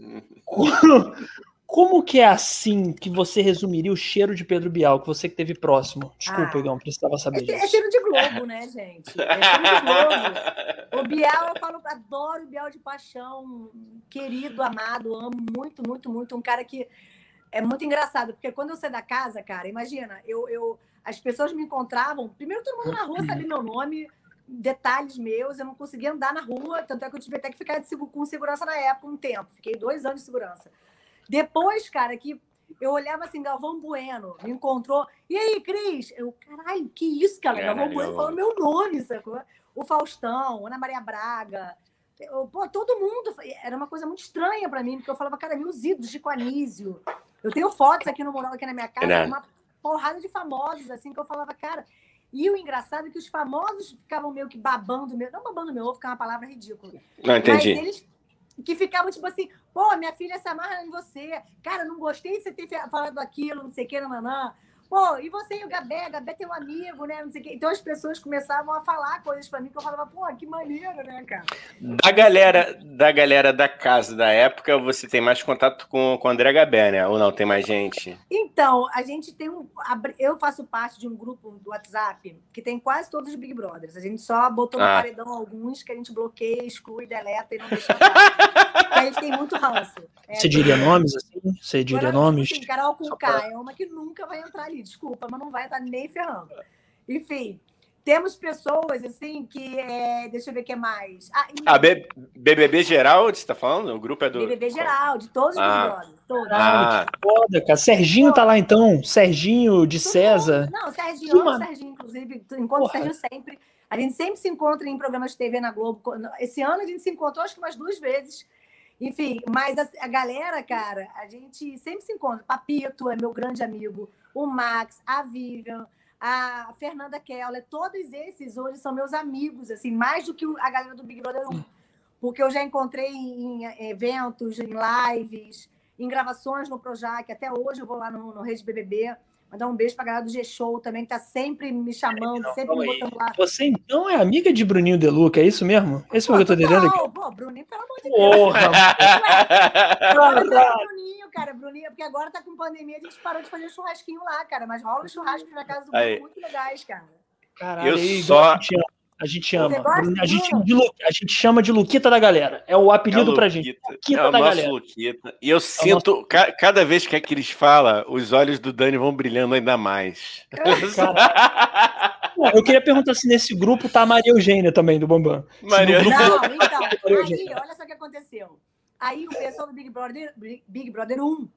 Como que é assim que você resumiria o cheiro de Pedro Bial, que você que teve próximo? Desculpa, ah, Igão, precisava saber é, disso. É cheiro de Globo, né, gente? É cheiro de Globo. O Bial, eu falo, adoro o Bial de paixão, querido, amado, amo muito, muito, muito. Um cara que é muito engraçado, porque quando eu saí da casa, cara, imagina, eu, eu as pessoas me encontravam, primeiro todo mundo na rua sabia meu nome, detalhes meus, eu não conseguia andar na rua, tanto é que eu tive até que ficar de, com segurança na época um tempo, fiquei dois anos de segurança. Depois, cara, que eu olhava assim, Galvão Bueno, me encontrou. E aí, Cris? Eu, caralho, que isso, cara? Galvão Bueno falou meu nome, sacou? O Faustão, Ana Maria Braga. Eu, pô, todo mundo. Era uma coisa muito estranha para mim, porque eu falava, cara, meus ídolos de Anísio. Eu tenho fotos aqui no mural, aqui na minha casa, uma porrada de famosos, assim, que eu falava, cara. E o engraçado é que os famosos ficavam meio que babando meu. Não babando meu ovo, que é uma palavra ridícula. Não entendi. Mas eles que ficavam tipo assim, pô, minha filha se amarra em você. Cara, não gostei de você ter falado aquilo, não sei o que, nananã. Pô, e você e o Gabé? Gabé tem um amigo, né? Não sei o quê. Então as pessoas começavam a falar coisas para mim que eu falava, pô, que maneiro, né, cara? Da galera, da galera da casa da época, você tem mais contato com, com o André Gabé, né? Ou não, tem mais gente? Então, a gente tem um. Eu faço parte de um grupo do WhatsApp que tem quase todos os Big Brothers. A gente só botou no ah. paredão alguns que a gente bloqueia, exclui, deleta e não deixa. a gente tem muito ranço. É, você diria nomes assim? Você diria Agora, nomes? Sim, Carol com K é uma que nunca vai entrar ali desculpa, mas não vai estar nem ferrando. Enfim, temos pessoas assim que. É, deixa eu ver o que mais. Ah, e... ah BBB geral, você está falando? O grupo é do. BBB geral, de todos os ah. todos. Ah, que foda, cara. Serginho Pô. tá lá então. Serginho de César. Não, Serginho, amo Serginho, inclusive. Encontro o Serginho sempre. A gente sempre se encontra em programas de TV na Globo. Esse ano a gente se encontrou, acho que umas duas vezes. Enfim, mas a, a galera, cara, a gente sempre se encontra. Papito é meu grande amigo o Max, a Vivian, a Fernanda Keller, todos esses hoje são meus amigos, assim, mais do que a galera do Big Brother 1. Porque eu já encontrei em eventos, em lives, em gravações no Projac, até hoje eu vou lá no, no Rede BBB. Mandar um beijo pra galera do G-Show também, que tá sempre me chamando, não, sempre me botando lá. Você então é amiga de Bruninho Deluca, é isso mesmo? Esse pô, é o que eu tô entendendo aqui? Pô, Bruninho, pelo amor de Deus. Porra! Bruninho, cara, Bruninho, porque agora tá com pandemia, a gente parou de fazer churrasquinho lá, cara, mas rola churrasco na casa do Bruno, muito legais, cara. Caralho, eu só... A gente ama. A gente, a gente chama de Luquita da galera. É o apelido é pra gente. Luquita é da galera. Luquita. E eu é sinto, nosso... ca cada vez que a Cris fala, os olhos do Dani vão brilhando ainda mais. eu queria perguntar se nesse grupo tá a Maria Eugênia também, do Bambam. Maria grupo... Não, então, aí, olha só o que aconteceu. Aí o pessoal do Big Brother, Big Brother 1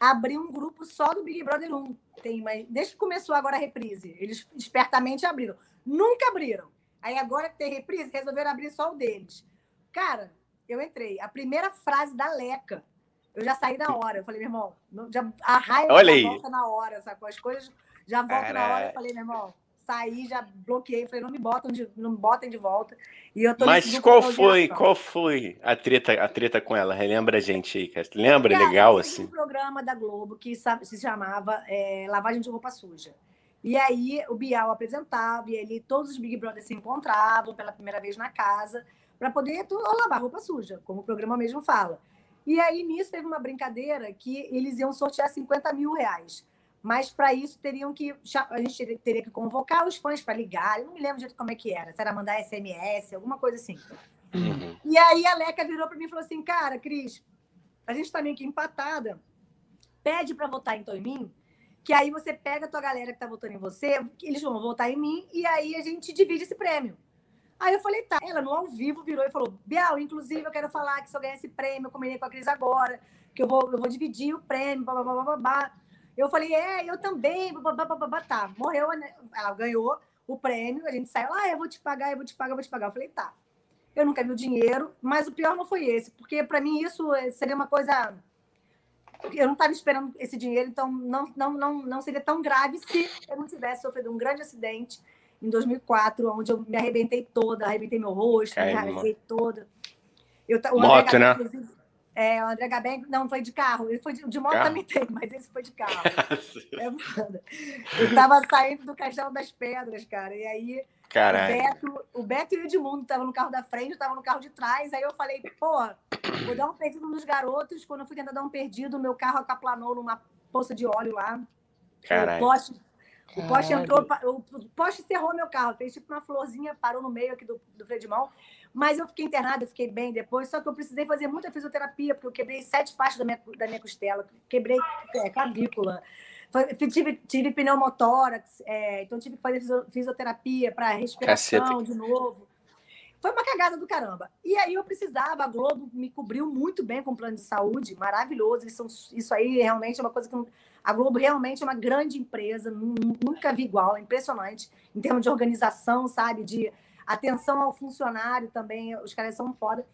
abriu um grupo só do Big Brother 1. Tem, mas desde que começou agora a reprise, eles espertamente abriram. Nunca abriram. Aí agora que tem reprise, resolveram abrir só o deles. Cara, eu entrei. A primeira frase da Leca, eu já saí na hora. Eu falei, meu irmão, já, a raiva Olha já aí. volta na hora, sacou? As coisas já voltam na hora. Eu falei, meu irmão, saí, já bloqueei. Falei, não me botam de, não me botem de volta. E eu tô Mas qual foi, qual foi a treta, a treta com ela? Relembra a gente aí, cara. Lembra? Cara, Legal, assim. um programa da Globo que se chamava é, Lavagem de Roupa Suja. E aí o Bial apresentava, e ele, todos os Big Brothers se encontravam pela primeira vez na casa para poder tu- lavar roupa suja, como o programa mesmo fala. E aí, nisso, teve uma brincadeira que eles iam sortear 50 mil reais. Mas para isso teriam que. A gente teria- que convocar os fãs para ligar. Eu não me lembro direito como é que era. Se era mandar SMS, alguma coisa assim. Uhum. E aí a Leca virou para mim e falou assim: Cara, Cris, a gente tá meio que empatada. Pede para votar então em mim, que aí você pega a tua galera que tá votando em você, eles vão votar em mim, e aí a gente divide esse prêmio. Aí eu falei, tá. Ela no ao vivo virou e falou: Bial, inclusive eu quero falar que se eu ganhar esse prêmio, eu combinei com a Cris agora, que eu vou, eu vou dividir o prêmio. Eu falei, é, eu também, tá. Morreu, né? ela ganhou o prêmio, a gente saiu lá, ah, eu vou te pagar, eu vou te pagar, eu vou te pagar. Eu falei, tá. Eu nunca vi o dinheiro, mas o pior não foi esse, porque para mim isso eh, seria uma coisa. Eu não estava esperando esse dinheiro, então não, não, não, não seria tão grave se eu não tivesse sofrido um grande acidente em 2004, onde eu me arrebentei toda, arrebentei meu rosto, me Caramba. arrebentei toda. Eu, Moto, né? É, o André Gabé não foi de carro, ele foi de, de moto Carro? também tem, mas esse foi de carro. É. Eu tava saindo do Castelo das Pedras, cara, e aí Caralho. o Beto, o Beto e o Edmundo estavam no carro da frente, eu estava no carro de trás. Aí eu falei, pô, vou dar um perdido nos garotos. Quando eu fui tentar dar um perdido, meu carro acaplanou numa poça de óleo lá. Caralho. poste, o poste entrou, o poste cerrou meu carro. Fez tipo uma florzinha, parou no meio aqui do, do freio de mão. Mas eu fiquei internada, eu fiquei bem depois. Só que eu precisei fazer muita fisioterapia, porque eu quebrei sete partes da minha, da minha costela. Quebrei é, clavícula. Tive, tive pneumotórax, é, então tive que fazer fisio- fisioterapia para respiração Caceta. de novo. Foi uma cagada do caramba. E aí eu precisava, a Globo me cobriu muito bem com o plano de saúde, maravilhoso. Isso, isso aí realmente é uma coisa que não- a Globo realmente é uma grande empresa, nu- nunca vi igual, é impressionante em termos de organização, sabe? De atenção ao funcionário também, os caras são foda.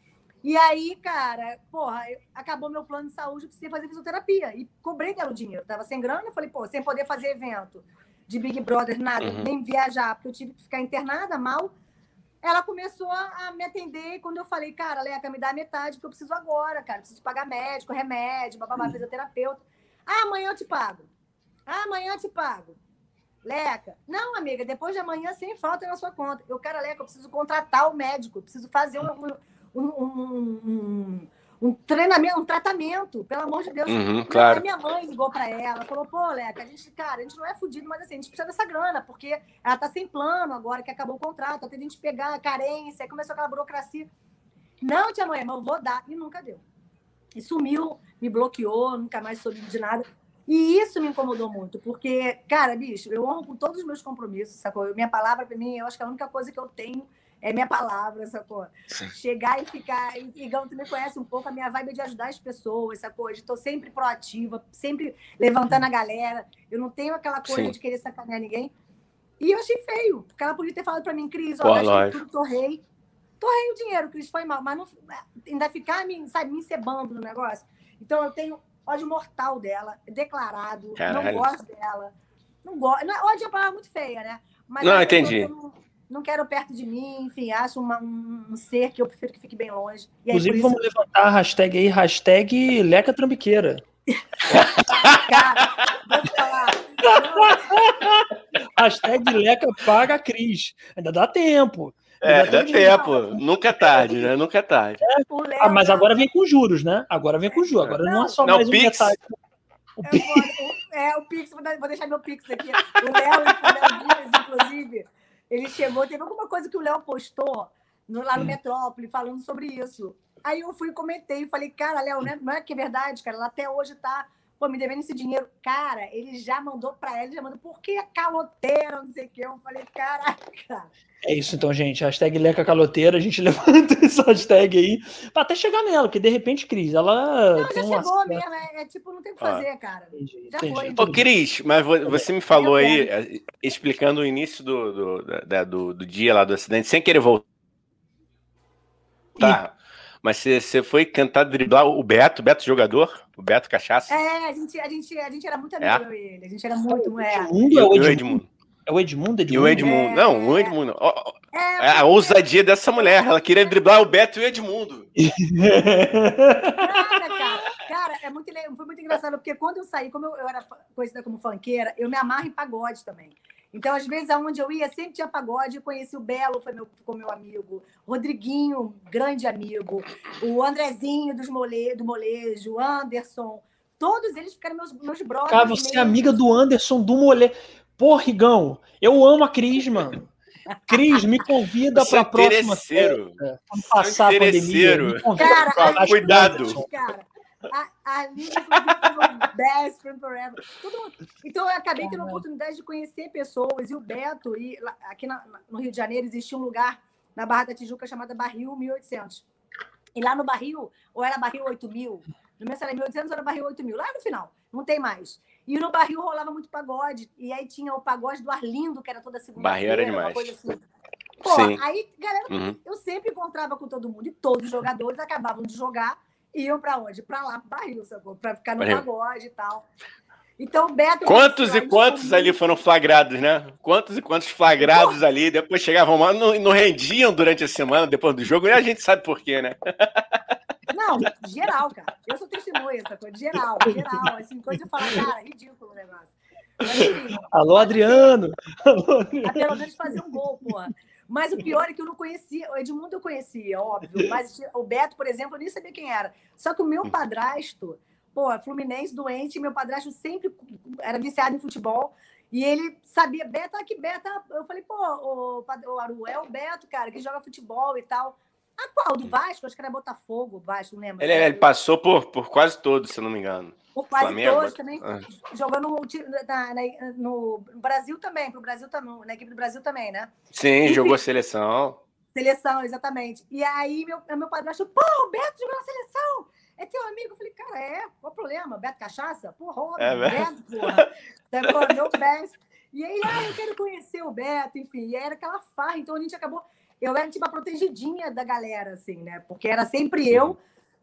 E aí, cara, porra, acabou meu plano de saúde, eu precisei fazer fisioterapia. E cobrei dela o dinheiro. Tava sem grana, eu falei, pô, sem poder fazer evento de Big Brother, nada, Uhum. nem viajar, porque eu tive que ficar internada mal. Ela começou a me atender e quando eu falei, cara, Leca, me dá metade, porque eu preciso agora, cara. Preciso pagar médico, remédio, bababá, fisioterapeuta. Ah, amanhã eu te pago. Ah, amanhã eu te pago. Leca, não, amiga, depois de amanhã sem falta na sua conta. Eu, cara, Leca, eu preciso contratar o médico, preciso fazer um, um, um, um, treinamento, um tratamento, pelo amor de Deus. Uhum, claro. minha mãe ligou para ela, falou: pô, Leca, a gente, cara, a gente não é fudido, mas assim, a gente precisa dessa grana, porque ela tá sem plano agora que acabou o contrato, até a gente pegar a carência, aí começou aquela burocracia. Não, tia mãe, mas eu vou dar. E nunca deu. E sumiu, me bloqueou, nunca mais soube de nada. E isso me incomodou muito, porque, cara, bicho, eu honro com todos os meus compromissos, sacou? Minha palavra, para mim, eu acho que a única coisa que eu tenho é minha palavra, sacou? Sim. Chegar e ficar. Igão, tu me conhece um pouco, a minha vibe é de ajudar as pessoas, sacou? De tô sempre proativa, sempre levantando a galera. Eu não tenho aquela coisa Sim. de querer sacanear ninguém. E eu achei feio, porque ela podia ter falado para mim, Cris, ó, gastei tudo, torrei. Torrei o dinheiro, Cris, foi mal, mas não, ainda ficar, me, sabe, me encebando no negócio. Então eu tenho ódio mortal dela, declarado, Caralho. não gosto dela. Não gosto. Ódio é uma palavra muito feia, né? Mas Não, entendi. Não, não quero perto de mim, enfim, acho uma- um, um ser que eu prefiro que fique bem longe. E aí, Inclusive, por vamos levantar a hashtag aí, hashtag Leca Trambiqueira. isso, cara, vou te falar. Não, Hashtag Leca paga a Cris. Ainda dá tempo. É, Ainda dá tem- tempo. Nunca é tarde, né? Nunca é tarde. o Léo, Ah, mas agora vem com juros, né? Agora vem com juros. Agora não, é só Não, mais um Pix. detalhe. O É, Pix. foda. O- é, o Pix, vou vou deixar meu Pix aqui. O Léo, o Léo Dias, inclusive, ele chegou, teve alguma coisa que o Léo postou no- lá no Hum. Metrópole falando sobre isso. Aí eu fui e comentei e falei, cara, Léo, não é, não é que é verdade, cara, ela até hoje tá pô, me devendo esse dinheiro. Cara, ele já mandou para ela, já mandou, por que caloteira, não sei o que. Eu falei, caraca. É isso então, gente. Hashtag Leca Caloteira, a gente levanta essa hashtag aí pra até chegar nela, porque de repente, Cris, ela. Não, já chegou uma... mesmo, é, é, tipo, não tem o que ah. fazer, cara. Entendi, já entendi. foi. Ô, Cris, mas você me falou aí, eh, explicando o início do, do, do, do dia lá do acidente, sem querer voltar. Tá. Mas você, foi tentar driblar o Beto, o Beto jogador, o Beto Cachaça? É, a gente, a gente, a gente era muito amigo, é? eu e ele. A gente era muito. É. Edmundo é o Edmundo? É o Edmundo, Edmundo? E o Edmundo. É, não, o Edmundo. É, a ousadia dessa mulher. Ela queria driblar o Beto e o Edmundo. Cara, cara, cara é muito, foi muito engraçado, porque quando eu saí, como eu, eu era conhecida como fanqueira, eu me amarro em pagode também. Então, às vezes, aonde eu ia, sempre tinha pagode. Eu conheci o Belo, foi meu, ficou meu amigo. Rodriguinho, grande amigo. O Andrezinho dos Mole, do Molejo, o Anderson. Todos eles ficaram meus, meus brothers. Cara, você é amiga do Anderson do Mole. Pô, Rigão, eu amo a Cris, mano. Cris, me convida para a próxima festa. Quando passar a pandemia. Me cara, cuidado. Cara, a, a Lívia, inclusive, Best Friend Forever. Tudo... Então, eu acabei tendo a oportunidade de conhecer pessoas. E o Beto, e aqui na, no Rio de Janeiro, existia um lugar na Barra da Tijuca chamada Barril 1800. E lá no Barril, ou era Barril 8000, no meu era 1800 ou era Barril 8000, lá no final, não tem mais. E no Barril rolava muito pagode, e aí tinha o pagode do Arlindo, que era toda segunda Barril era demais. Assim. Pô, Sim. aí, galera, uhum. eu sempre encontrava com todo mundo, e todos os jogadores acabavam de jogar, iam para onde? Para lá, para Barril, Para ficar no Barril. pagode e tal. Então, Beto. Quantos e quantos ali foram flagrados, né? Quantos e quantos flagrados Pô. ali, depois chegavam lá, não, não rendiam durante a semana, depois do jogo, e a gente sabe por quê, né? Não, geral, cara. Eu sou testemunha, essa coisa, geral, geral. Assim, coisa eu falo, cara, ridículo o negócio. Mas, assim, Alô, Adriano! Alô, Adriano. Pelo menos fazer um gol, porra. Mas o pior é que eu não conhecia. O Edmundo eu conhecia, óbvio. Mas o Beto, por exemplo, eu nem sabia quem era. Só que o meu padrasto, pô, Fluminense doente, meu padrasto sempre era viciado em futebol. E ele sabia, Beto, ah, que Beto. Eu falei, pô, o, o Aru, é o Beto, cara, que joga futebol e tal. A qual? Do Vasco? Acho que era Botafogo, Vasco, não lembro. Ele, ele passou por, por quase todos, se não me engano. Por quase Flamengo, todos também. Ah. Jogando no, na, no, Brasil também, pro Brasil também, na equipe do Brasil também, né? Sim, Enfim, jogou seleção. Seleção, exatamente. E aí meu, meu padrasto, pô, o Beto jogou na seleção! É teu amigo? Eu falei, cara, é, qual o problema? Beto Cachaça? Porra, é, Beto, porra. Tá meu Beto. E aí, ah, eu quero conhecer o Beto, enfim. E aí era aquela farra, então a gente acabou eu era tipo a protegidinha da galera, assim, né? Porque era sempre eu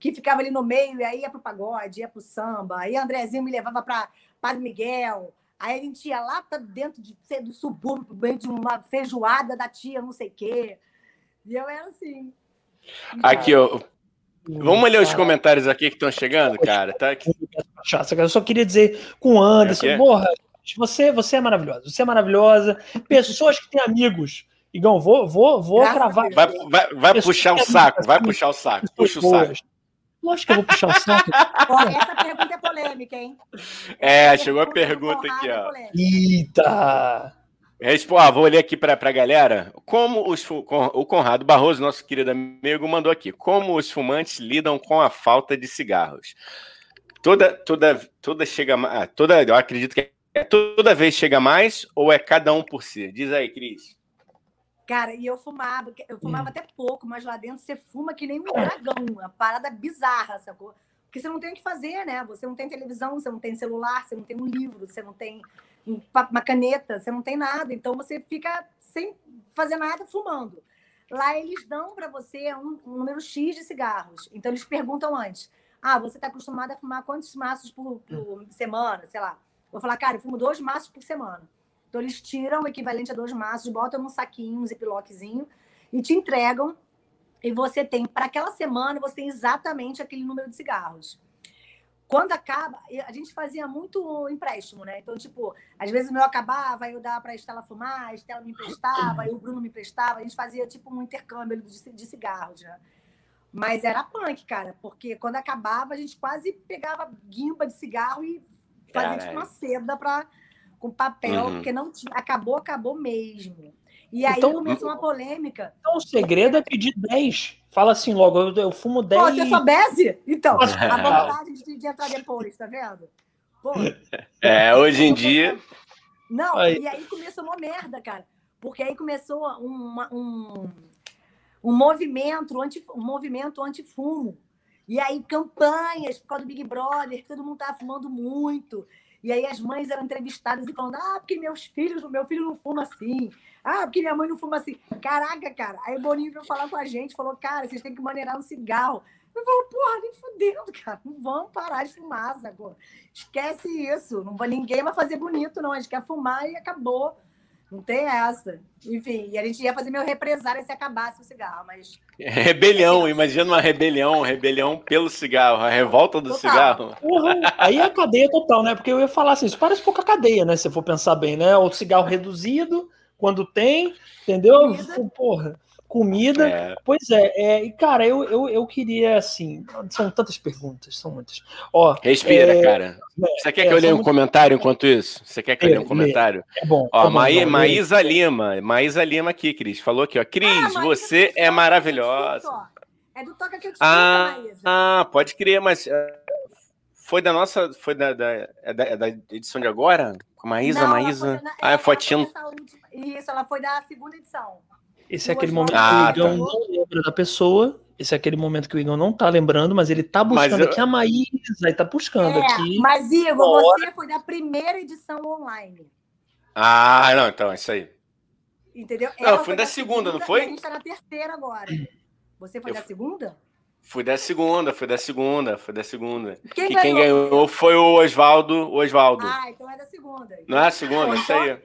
que ficava ali no meio, e aí ia pro pagode, ia pro samba, aí Andrezinho me levava para Padre Miguel, aí a gente ia lá pra dentro de, do subúrbio, bem de uma feijoada da tia, não sei o quê. E eu era assim. Aqui, ó. Vamos ler os comentários aqui que estão chegando, cara. Tá aqui. Eu só queria dizer com o Anderson, é porra, você, você é maravilhosa, você é maravilhosa. Pessoas que têm amigos Igão, vou, vou, vou cravar. Vai, vai, vai puxar o saco, vai puxar o saco, puxa o saco. Lógico que eu vou puxar o saco. essa pergunta é polêmica, hein? É, chegou a pergunta aqui, ó. Eita! Respo, ah, vou ler aqui para a galera. Como os, o Conrado Barroso, nosso querido amigo, mandou aqui. Como os fumantes lidam com a falta de cigarros? Toda, toda, toda chega mais. Toda, eu acredito que é, toda vez chega mais ou é cada um por si? Diz aí, Cris. Cara, e eu fumava, eu fumava hum. até pouco, mas lá dentro você fuma que nem um dragão, uma parada bizarra, sacou? Porque você não tem o que fazer, né? Você não tem televisão, você não tem celular, você não tem um livro, você não tem uma caneta, você não tem nada. Então você fica sem fazer nada fumando. Lá eles dão para você um, um, número X de cigarros. Então eles perguntam antes: ah, você está acostumado a fumar quantos maços por, por semana? Sei lá. Vou falar, cara, eu fumo dois maços por semana. Então, eles tiram o equivalente a dois maços, botam num saquinho, um ziplockzinho, e te entregam. E você tem, para aquela semana, você tem exatamente aquele número de cigarros. Quando acaba, a gente fazia muito empréstimo, né? Então, tipo, às vezes o meu acabava, eu dava para a Estela fumar, a Estela me emprestava, aí o Bruno me emprestava, a gente fazia tipo um intercâmbio de, cigarros, né? Mas era punk, cara, porque quando acabava, a gente quase pegava guimba de cigarro e fazia tipo uma seda para com papel, uhum. porque não tinha, acabou, acabou mesmo. E aí então, começou uma polêmica. Então o segredo é pedir 10. Fala assim logo, eu, eu fumo 10. Pô, você soubesse? Então, a vontade de, de entrar depois, tá vendo? Pô. É, hoje em dia. Não, aí. e aí começou uma merda, cara. Porque aí começou uma, um, um movimento anti, um movimento anti-fumo. E aí, campanhas por causa do Big Brother, todo mundo tava fumando muito. E aí as mães eram entrevistadas e falando: ah, porque meus filhos, meu filho não fuma assim. Ah, porque minha mãe não fuma assim. Caraca, cara. Aí Boninho veio falar com a gente, falou: cara, vocês têm que maneirar um cigarro. Eu falei, porra, nem fudendo, cara. Não vamos parar de fumar, sacou? Esquece isso. Não ninguém vai fazer bonito, não. A gente quer fumar e acabou. Não tem essa. Enfim, e a gente ia fazer meu represário se acabasse o cigarro, mas. Rebelião, imagina uma rebelião, rebelião pelo cigarro, a revolta do total. cigarro. Uhum. Aí é a cadeia total, né? Porque eu ia falar assim, isso parece pouca cadeia, né? Se for pensar bem, né? O cigarro reduzido, quando tem, entendeu? Comida. Porra comida. É. Pois é, é, e cara, eu, eu, eu queria assim. São tantas perguntas, são muitas. Ó, Respira, é, cara. Você quer é, que eu leia um comentário enquanto isso? Você quer que eu leia um comentário? É bom. Ó, tá Maí, Maísa Lima, Maísa Lima aqui, Cris. Falou aqui, ó. Cris, ah, você é maravilhosa. É do Toca que eu te ah, Maísa. Ah, pode crer, mas. Uh, foi da nossa. Foi da, da, é da, é da edição de agora? Com Maísa, Não, Maísa. Foi, ah, é fotinho. Isso, ela foi da segunda edição. Esse é aquele momento ah, que o Igão tá. não lembra da pessoa. Esse é aquele momento que o Igor não tá lembrando, mas ele tá buscando eu... aqui a Maísa e tá buscando é, aqui. Mas, Igor, você foi da primeira edição online. Ah, não, então, é isso aí. Entendeu? Não, Ela foi da, da segunda, segunda, não foi? A gente tá na terceira agora. Você foi eu... da segunda? Fui da segunda, fui da segunda, foi da segunda. Quem que ganhou? quem ganhou foi o Oswaldo. Oswaldo. Ah, então é da segunda. Não é a segunda, então, isso aí.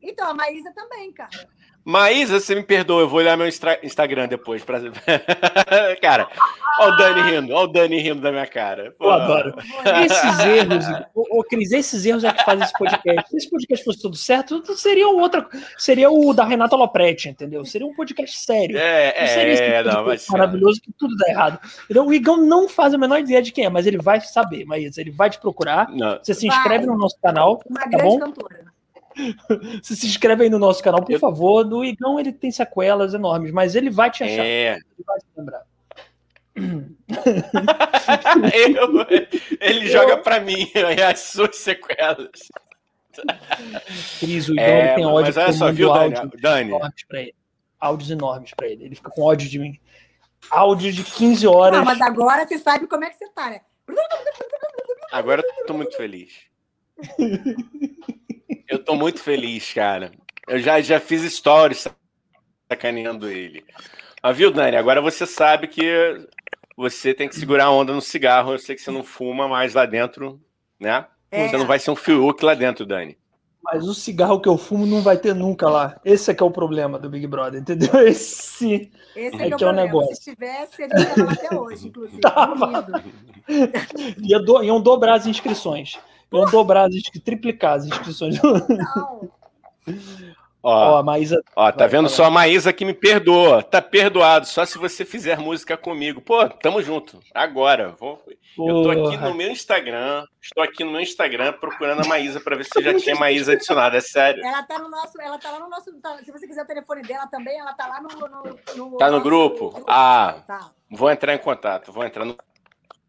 Então, a Maísa também, cara. Maísa, você me perdoa, eu vou olhar meu Instagram depois. Pra... cara, olha o Dani rindo, olha o Dani rindo da minha cara. Pô. Eu adoro. Esses erros, ô, ô, Cris, esses erros é que fazem esse podcast. Se esse podcast fosse tudo certo, seria outra. Seria o da Renata Lopretti, entendeu? Seria um podcast sério. É, não seria é, não, mas... maravilhoso que tudo dá errado. Então, o Igão não faz a menor ideia de quem é, mas ele vai saber, Maísa. Ele vai te procurar. Não. Você se inscreve vai. no nosso canal. Uma tá grande bom? cantora. Se se inscreve aí no nosso canal, por eu... favor. Do Igão ele tem sequelas enormes, mas ele vai te achar. É. Ele vai te lembrar. eu, ele eu... joga para mim as suas sequelas. Cris, o Igão é, tem ódio. Mas olha só, viu, Dani? Dani. Enormes pra ele. Áudios enormes para ele. Ele fica com ódio de mim. Áudios de 15 horas. Não, mas agora você sabe como é que você tá, né? Agora eu tô muito feliz. Eu tô muito feliz, cara. Eu já, já fiz stories sacaneando ele. Mas viu, Dani? Agora você sabe que você tem que segurar a onda no cigarro. Eu sei que você não fuma mais lá dentro, né? É. Você não vai ser um Fiuk lá dentro, Dani. Mas o cigarro que eu fumo não vai ter nunca lá. Esse é que é o problema do Big Brother, entendeu? Esse, Esse é, é que é o negócio. Se tivesse, ele ia até hoje, inclusive. Tava. Ia do, iam dobrar as inscrições. Iam dobrar, as, triplicar as inscrições. Não. Ó, ó, a Maísa. Ó, tá vendo falar. só a Maísa que me perdoa. Tá perdoado, só se você fizer música comigo. Pô, tamo junto. Agora. Vou... Eu tô aqui no meu Instagram. Estou aqui no meu Instagram procurando a Maísa para ver se já tinha Maísa adicionada. É sério. Ela tá no nosso. Ela tá lá no nosso. Tá, se você quiser o telefone dela também, ela tá lá no. no, no tá no grupo? grupo? Ah. Tá. Vou entrar em contato. Vou entrar no.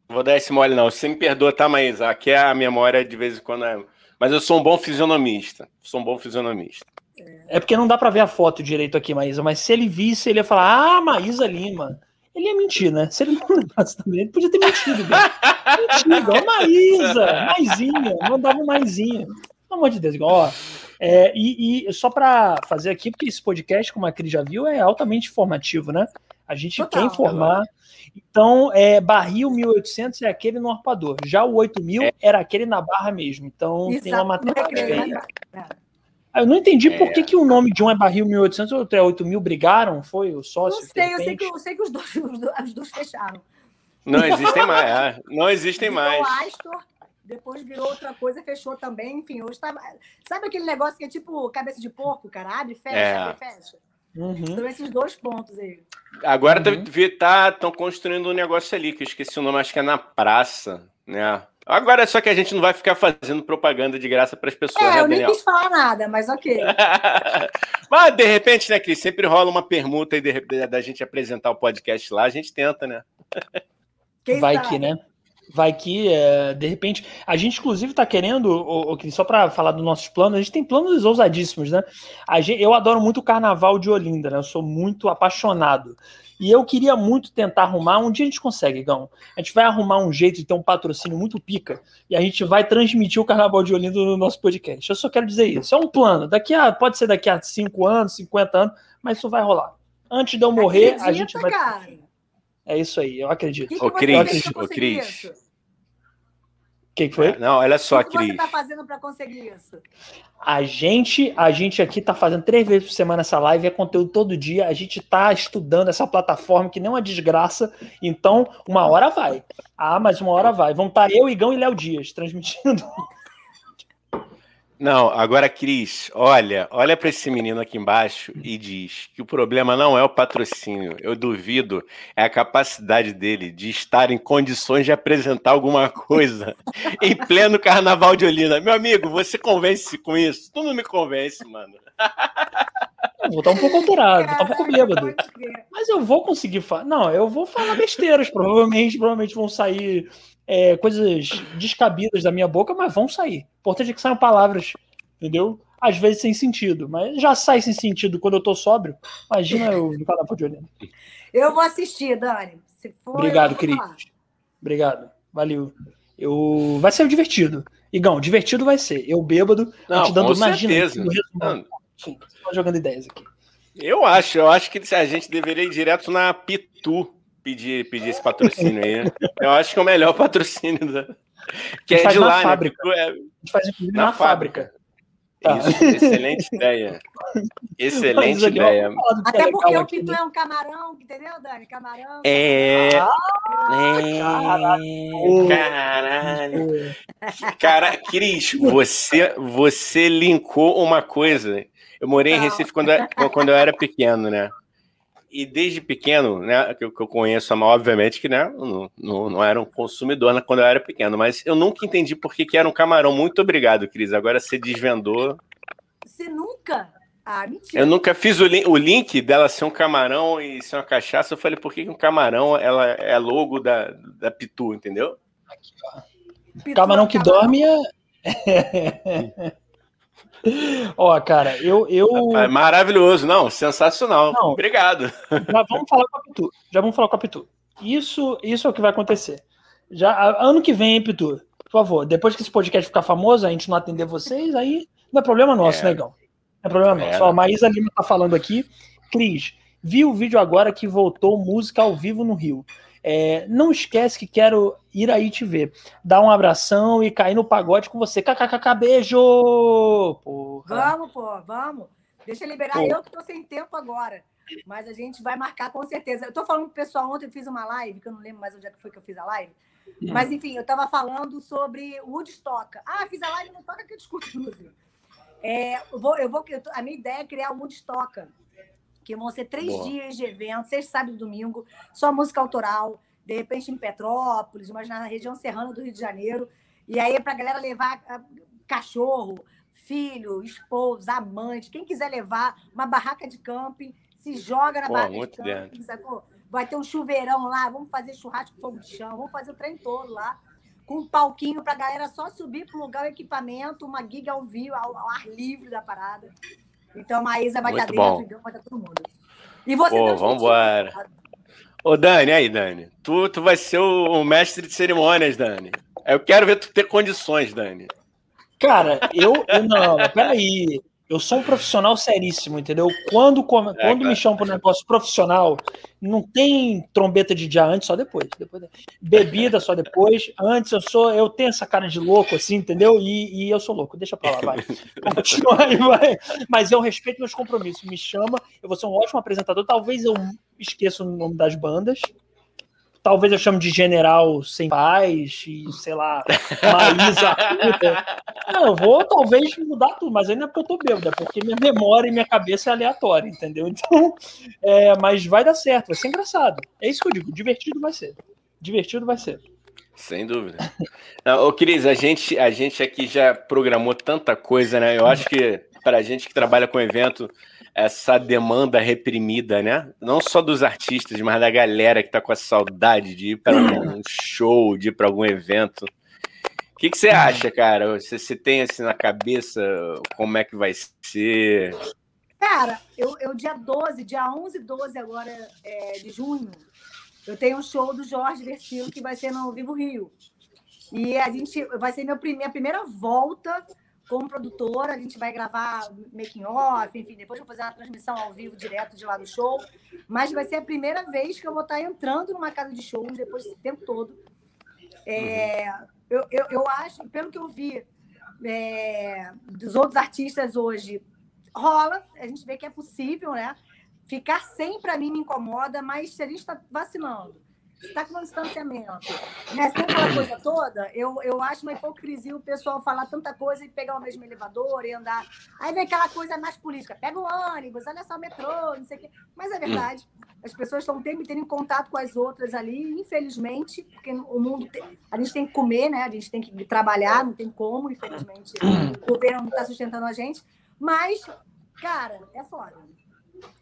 Vou dar esse mole, não. Você me perdoa, tá, Maísa? Aqui é a memória de vez em quando. É... Mas eu sou um bom fisionomista. Sou um bom fisionomista. É porque não dá para ver a foto direito aqui, Maísa, mas se ele visse, ele ia falar: Ah, Maísa Lima. Ele ia mentir, né? Se ele não lembrasse também, ele podia ter mentido. mentido, ó, Maísa, Maisinha, mandava um Maisinha. Pelo amor de Deus, ó. É, e, e, só para fazer aqui, porque esse podcast, como a Cris já viu, é altamente informativo, né? A gente Total, quer informar. Então, é, barril 1800 é aquele no arpador. Já o 8000 é. era aquele na barra mesmo. Então, Exato. tem uma matemática aí. Ah, eu não entendi é. por que, que o nome de um é barril 1800 e o outro é 8000. Brigaram? Foi o sócio? Não sei, eu sei, que, eu sei que os dois, os dois fecharam. Não existem mais. É. Não existem virou mais. Astor, depois virou outra coisa, fechou também. Enfim, hoje tá. Sabe aquele negócio que é tipo cabeça de porco, cara? Abre, fecha, é. abre, fecha. Uhum. São esses dois pontos aí. Agora estão uhum. tá, construindo um negócio ali, que eu esqueci o nome, acho que é na praça, né? Agora é só que a gente não vai ficar fazendo propaganda de graça para as pessoas. É, né, eu nem quis falar nada, mas ok. mas de repente, né, Cris? Sempre rola uma permuta e da gente apresentar o podcast lá, a gente tenta, né? Quem vai sabe? que, né? Vai que, é, de repente, a gente inclusive está querendo, o, o, só para falar dos nossos planos, a gente tem planos ousadíssimos, né? Gente, eu adoro muito o Carnaval de Olinda, né? Eu sou muito apaixonado. E eu queria muito tentar arrumar, um dia a gente consegue, Gão. A gente vai arrumar um jeito de ter um patrocínio muito pica e a gente vai transmitir o Carnaval de Olinda no nosso podcast. Eu só quero dizer isso. É um plano. Daqui a, pode ser daqui a 5 anos, 50 anos, mas isso vai rolar. Antes de eu morrer, Acredita, a gente vai. Cara. É isso aí, eu acredito. Que que ô, Cris, ô, Cris. O que, que, foi? Não, olha só, Cris. O que você está fazendo para conseguir isso? A gente, a gente aqui está fazendo três vezes por semana essa live, é conteúdo todo dia. A gente está estudando essa plataforma que não é uma desgraça. Então, uma hora vai. Ah, mas uma hora vai. Vão estar tá eu, Igão e Léo Dias transmitindo. Não, agora, Cris, olha, olha para esse menino aqui embaixo e diz que o problema não é o patrocínio. Eu duvido é a capacidade dele de estar em condições de apresentar alguma coisa em pleno Carnaval de Olinda. Meu amigo, você convence com isso? Tu não me convence, mano. Eu vou estar um pouco alterado, vou estar um pouco bêbado. Mas eu vou conseguir falar. Não, eu vou falar besteiras, provavelmente, provavelmente vão sair é, coisas descabidas da minha boca, mas vão sair. O importante é que saiam palavras, entendeu? Às vezes sem sentido, mas já sai sem sentido quando eu tô sóbrio. Imagina eu no canal de olhando. Eu vou assistir, Dani. Se for, Obrigado, Cris. Obrigado. Valeu. Eu... Vai ser divertido. Igão, divertido vai ser. Eu bêbado, Não, te dando, imagina. Tô jogando ideias aqui. Eu acho, eu acho que a gente deveria ir direto na Pitu pedir, pedir esse patrocínio aí. Eu acho que é o melhor patrocínio da... que é de lá, né? fábrica. né? A gente faz inclusive na, na fábrica. fábrica. Tá. Isso, excelente ideia. Excelente ideia. Até é porque o Pitu é um camarão, entendeu, Dani? Camarão. É. Ah, é... Caralho. Cara, Cris, você, você linkou uma coisa. Eu morei em Recife quando, quando eu era pequeno, né? E desde pequeno, né, que eu, que eu conheço a obviamente que né, não, não, não, era um consumidor né, quando eu era pequeno, mas eu nunca entendi por que, que era um camarão. Muito obrigado, Cris. Agora você desvendou. Você nunca? Ah, mentira. Eu nunca fiz o, o, link dela ser um camarão e ser uma cachaça. Eu falei, por que, que um camarão ela é logo da, da Pitu, entendeu? Aqui, ó. Pitu camarão é que camarão. dorme é. Ó, cara, eu. eu... É maravilhoso, não, sensacional. Não, Obrigado. Já vamos falar com a Pitu. Já vamos falar com a Pitu. Isso, isso é o que vai acontecer. Já ano que vem, Pitu, por favor, depois que esse podcast ficar famoso, a gente não atender vocês, aí não é problema nosso, é. negão. Não é problema é. nosso. Ó, a Maísa Lima tá falando aqui. Cris, vi o vídeo agora que voltou música ao vivo no Rio. É, não esquece que quero ir aí te ver. Dar um abração e cair no pagode com você. KKKK, beijo! Porra. Vamos, pô, vamos. Deixa eu liberar. Pô. Eu que tô sem tempo agora. Mas a gente vai marcar com certeza. Eu tô falando pro pessoal ontem, eu fiz uma live, que eu não lembro mais onde é que foi que eu fiz a live. Hum. Mas, enfim, eu tava falando sobre Woodstock. Ah, fiz a live no Toca que eu discuto, É, eu vou, eu vou, a minha ideia é criar o Woodstock que vão ser três Boa. dias de evento, sexta, sábado e domingo, só música autoral, de repente em Petrópolis, mas na região serrana do Rio de Janeiro. E aí é para a galera levar ah, cachorro, filho, esposa, amante, quem quiser levar uma barraca de camping, se joga na Pô, barraca de camping, sacou? Vai ter um chuveirão lá, vamos fazer churrasco fogo de chão, vamos fazer o trem todo lá, com um palquinho para a galera só subir, plugar o equipamento, uma giga ao vivo, ao, ao ar livre da parada. Então a Maísa vai Muito estar dentro, vai estar todo mundo. E você Pô, vamos embora. Ô, Dani, aí, Dani. Tu, tu vai ser o, o mestre de cerimônias, Dani. Eu quero ver tu ter condições, Dani. Cara, eu. eu não, peraí eu sou um profissional seríssimo, entendeu? Quando, quando é, claro. me chamam para um negócio profissional, não tem trombeta de dia antes, só depois. depois bebida só depois. Antes eu sou, eu tenho essa cara de louco, assim, entendeu? E, e eu sou louco. Deixa para lá, vai. aí, vai. Mas eu respeito meus compromissos. Me chama, eu vou ser um ótimo apresentador. Talvez eu esqueça o nome das bandas, talvez eu chame de general sem paz, e sei lá, Maísa Não, eu vou talvez mudar tudo, mas ainda é porque eu tô bêbado, é porque minha memória e minha cabeça é aleatória, entendeu? Então, é, mas vai dar certo, vai ser engraçado. É isso que eu digo, divertido vai ser. Divertido vai ser. Sem dúvida. Ô, Cris, a gente, a gente aqui já programou tanta coisa, né? Eu acho que para a gente que trabalha com evento, essa demanda reprimida, né? Não só dos artistas, mas da galera que tá com a saudade de ir para um show, de ir para algum evento. O que, que você acha, cara? Você, você tem assim na cabeça como é que vai ser? Cara, eu, eu dia 12, dia 11 e 12 agora é, de junho, eu tenho um show do Jorge Versilo que vai ser no Vivo Rio. E a gente vai ser meu, minha primeira volta como produtora, a gente vai gravar making off, enfim, depois vou fazer uma transmissão ao vivo direto de lá do show. Mas vai ser a primeira vez que eu vou estar entrando numa casa de shows depois desse tempo todo. É, eu, eu, eu, acho, pelo que eu vi é, dos outros artistas hoje, rola, a gente vê que é possível, né? Ficar sem, para mim, me incomoda, mas a gente está vacinando, está com um distanciamento. Né? Tem aquela coisa toda, eu, eu acho uma hipocrisia o pessoal falar tanta coisa e pegar o mesmo elevador e andar. Aí vem aquela coisa mais política, pega o ônibus, olha só o metrô, não sei o quê. Mas é verdade. As pessoas estão tendo em contato com as outras ali, infelizmente, porque o mundo tem, a gente tem que comer, né? A gente tem que trabalhar, não tem como, infelizmente. O governo não está sustentando a gente. Mas, cara, é foda.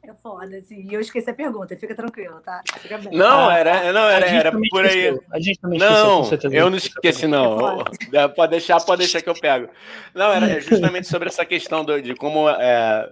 É foda, assim. E eu esqueci a pergunta, fica tranquilo, tá? Fica bem. Não, era, não, era, era por aí. Esqueceu. A gente também não, esqueceu, eu não esqueci, não. É pode deixar, pode deixar que eu pego. Não, era justamente sobre essa questão do, de como é,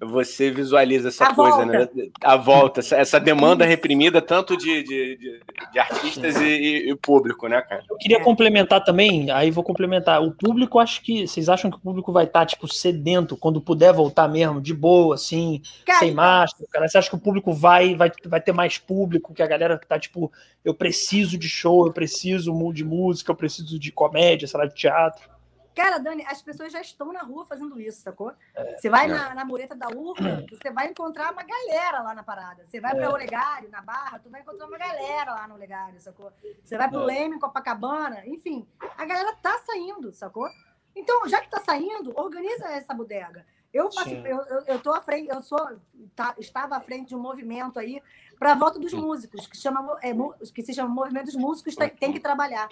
você visualiza essa a coisa, volta. né? A volta, essa demanda reprimida, tanto de, de, de, de artistas e, e, público, né, cara? Eu queria complementar também, aí vou complementar. O público, acho que. Vocês acham que o público vai estar, tá, tipo, sedento quando puder voltar mesmo, de boa, assim, cara, sem máscara? Cara, você acha que o público vai, vai, vai ter mais público, que a galera tá, tipo, eu preciso de show, eu preciso de música, eu preciso de comédia, sei lá, de teatro? Cara, Dani, as pessoas já estão na rua fazendo isso, sacou? É, você vai é. na, na mureta da urca, você vai encontrar uma galera lá na parada. Você vai é. para o Olegário, na Barra, tu vai encontrar uma galera lá no Olegário, sacou? Você vai para o é. Leme, Copacabana, enfim. A galera tá saindo, sacou? Então, já que tá saindo, organiza essa bodega. Eu, faço, eu, eu, eu tô à frente, eu sou, tá, estava à frente de um movimento aí para a volta dos músicos, que, chama, é, que se chama Movimento dos Músicos Tem, tem que Trabalhar.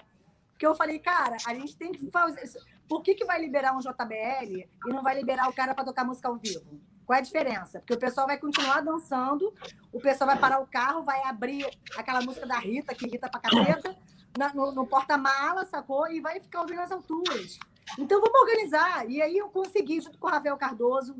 Porque eu falei, cara, a gente tem que fazer. Por que, que vai liberar um JBL e não vai liberar o cara para tocar música ao vivo? Qual é a diferença? Porque o pessoal vai continuar dançando, o pessoal vai parar o carro, vai abrir aquela música da Rita, que irrita pra caceta, no, no porta-mala, sacou? E vai ficar ouvindo as alturas. Então vamos organizar. E aí eu consegui, junto com o Rafael Cardoso,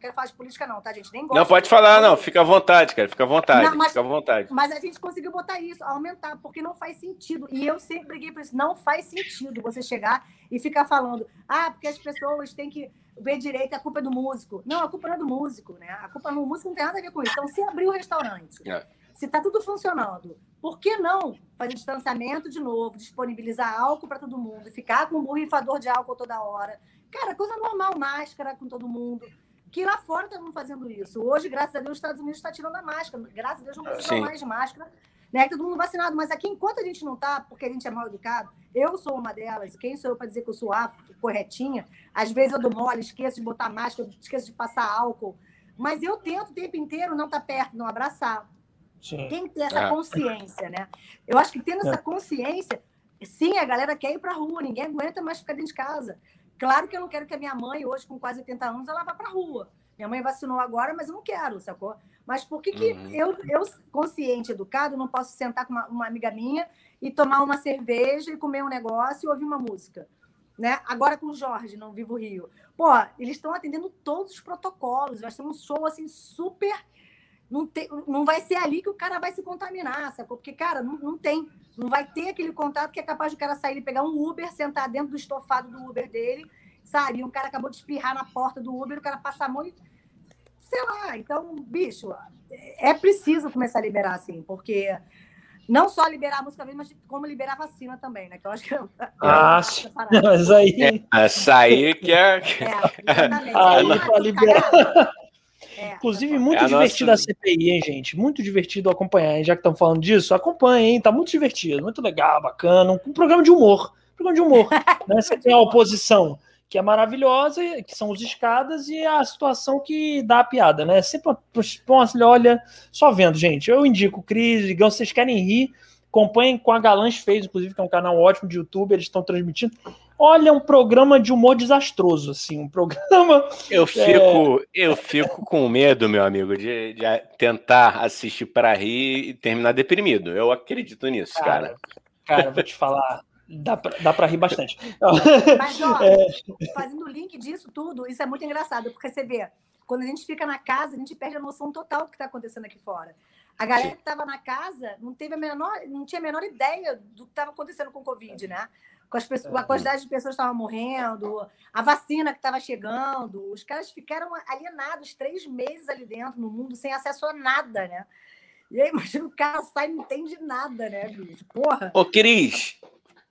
quero falar de política, não, tá, gente? Nem gosto. Não, pode falar, não. Fica à vontade, cara. Fica à vontade. Não, mas, fica à vontade. Mas a gente conseguiu botar isso, aumentar, porque não faz sentido. E eu sempre briguei por isso. Não faz sentido você chegar e ficar falando, ah, porque as pessoas têm que ver direito, a culpa é do músico. Não, a culpa não é do músico, né? A culpa do músico não tem nada a ver com isso. Então, se abrir o restaurante, é. se está tudo funcionando, por que não fazer distanciamento de novo, disponibilizar álcool para todo mundo, ficar com um borrifador de álcool toda hora? Cara, coisa normal, máscara com todo mundo que lá fora estão fazendo isso. Hoje, graças a Deus, os Estados Unidos está tirando a máscara. Graças a Deus, não precisa mais de máscara. Né? Todo mundo vacinado. Mas aqui, enquanto a gente não está, porque a gente é mal educado, eu sou uma delas. Quem sou eu para dizer que eu sou a corretinha? Às vezes eu dou mole, esqueço de botar máscara, esqueço de passar álcool. Mas eu tento o tempo inteiro não estar tá perto, não abraçar. Sim. Tem que ter essa é. consciência, né? Eu acho que tendo essa é. consciência, sim, a galera quer ir para a rua, ninguém aguenta mais ficar dentro de casa. Claro que eu não quero que a minha mãe, hoje com quase 80 anos, ela vá para a rua. Minha mãe vacinou agora, mas eu não quero, sacou? Mas por que, que uhum. eu, eu, consciente, educado, não posso sentar com uma, uma, amiga minha e tomar uma cerveja e comer um negócio e ouvir uma música? Né? Agora com o Jorge, no Vivo Rio. Pô, eles estão atendendo todos os protocolos. Nós temos um show assim super. Não, tem, não vai ser ali que o cara vai se contaminar, sacou? Porque, cara, não, não tem. Não vai ter aquele contato que é capaz do cara sair e pegar um Uber, sentar dentro do estofado do Uber dele, sabe? E um cara acabou de espirrar na porta do Uber, o cara passa a mão e. Sei lá. Então, bicho, é preciso começar a liberar, assim, porque não só liberar a música mas como liberar a vacina também, né? Que eu acho que. Ah, mas aí. É, essa aí que é. é exatamente. Aí, para liberar. É, Inclusive, muito é divertido nossa... a CPI, hein, gente? Muito divertido acompanhar, hein? Já que estamos falando disso, acompanha, hein? Tá muito divertido, muito legal, bacana. Um, um programa de humor. Um programa de humor. né? Você tem a oposição, que é maravilhosa, que são os escadas, e a situação que dá a piada, né? Sempre uma, olha, só vendo, gente. Eu indico Cris, Digão, vocês querem rir, Acompanhem com a Galãs Fez, inclusive, que é um canal ótimo de YouTube, eles estão transmitindo. Olha, um programa de humor desastroso, assim, um programa. Eu fico, é... eu fico com medo, meu amigo, de, de tentar assistir para rir e terminar deprimido. Eu acredito nisso, cara. Cara, cara vou te falar. Dá pra, dá pra rir bastante. Mas, ó, é... fazendo o link disso tudo, isso é muito engraçado, porque você vê, quando a gente fica na casa, a gente perde a noção total do que está acontecendo aqui fora. A galera que estava na casa não teve a menor, não tinha a menor ideia do que estava acontecendo com o Covid, né? Com as pessoas, a quantidade de pessoas que estavam morrendo, a vacina que estava chegando. Os caras ficaram alienados três meses ali dentro, no mundo, sem acesso a nada, né? E aí, imagina o cara sai e não entende nada, né, bicho? Porra. Ô, Cris,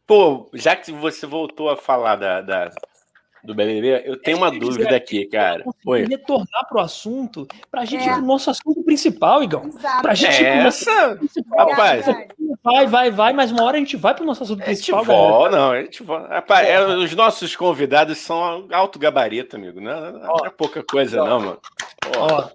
Pô, já que você voltou a falar da, da do BBB, eu tenho uma dúvida aqui, cara. Oi. retornar pro assunto, pra gente é. ir pro nosso assunto principal, Igão. Exato. Pra gente é essa, rapaz. Vai, vai, vai, mas uma hora a gente vai pro nosso assunto principal, galera. Não, a gente volta. Rapaz, é, os nossos convidados são alto gabarito, amigo. Não, não, não é pouca coisa, ó, não, mano. Ó. ó.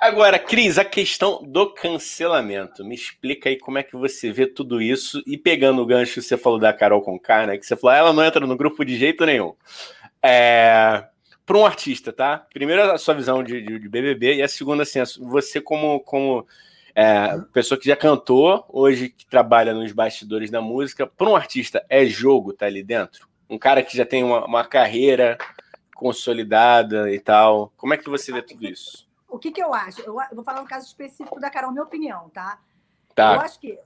Agora, Cris, a questão do cancelamento. Me explica aí como é que você vê tudo isso. E pegando o gancho, você falou da Carol Conká, né? Que você falou, ela não entra no grupo de jeito nenhum. É... Para um artista, tá? Primeiro, a sua visão de, de, de BBB. E a segunda, assim, você como, como é, pessoa que já cantou, hoje que trabalha nos bastidores da música. Para um artista, é jogo tá ali dentro? Um cara que já tem uma, uma carreira consolidada e tal. Como é que você vê tudo isso? O que, que eu acho? Eu, vou falar um caso específico da Carol, minha opinião, tá? tá? Eu acho que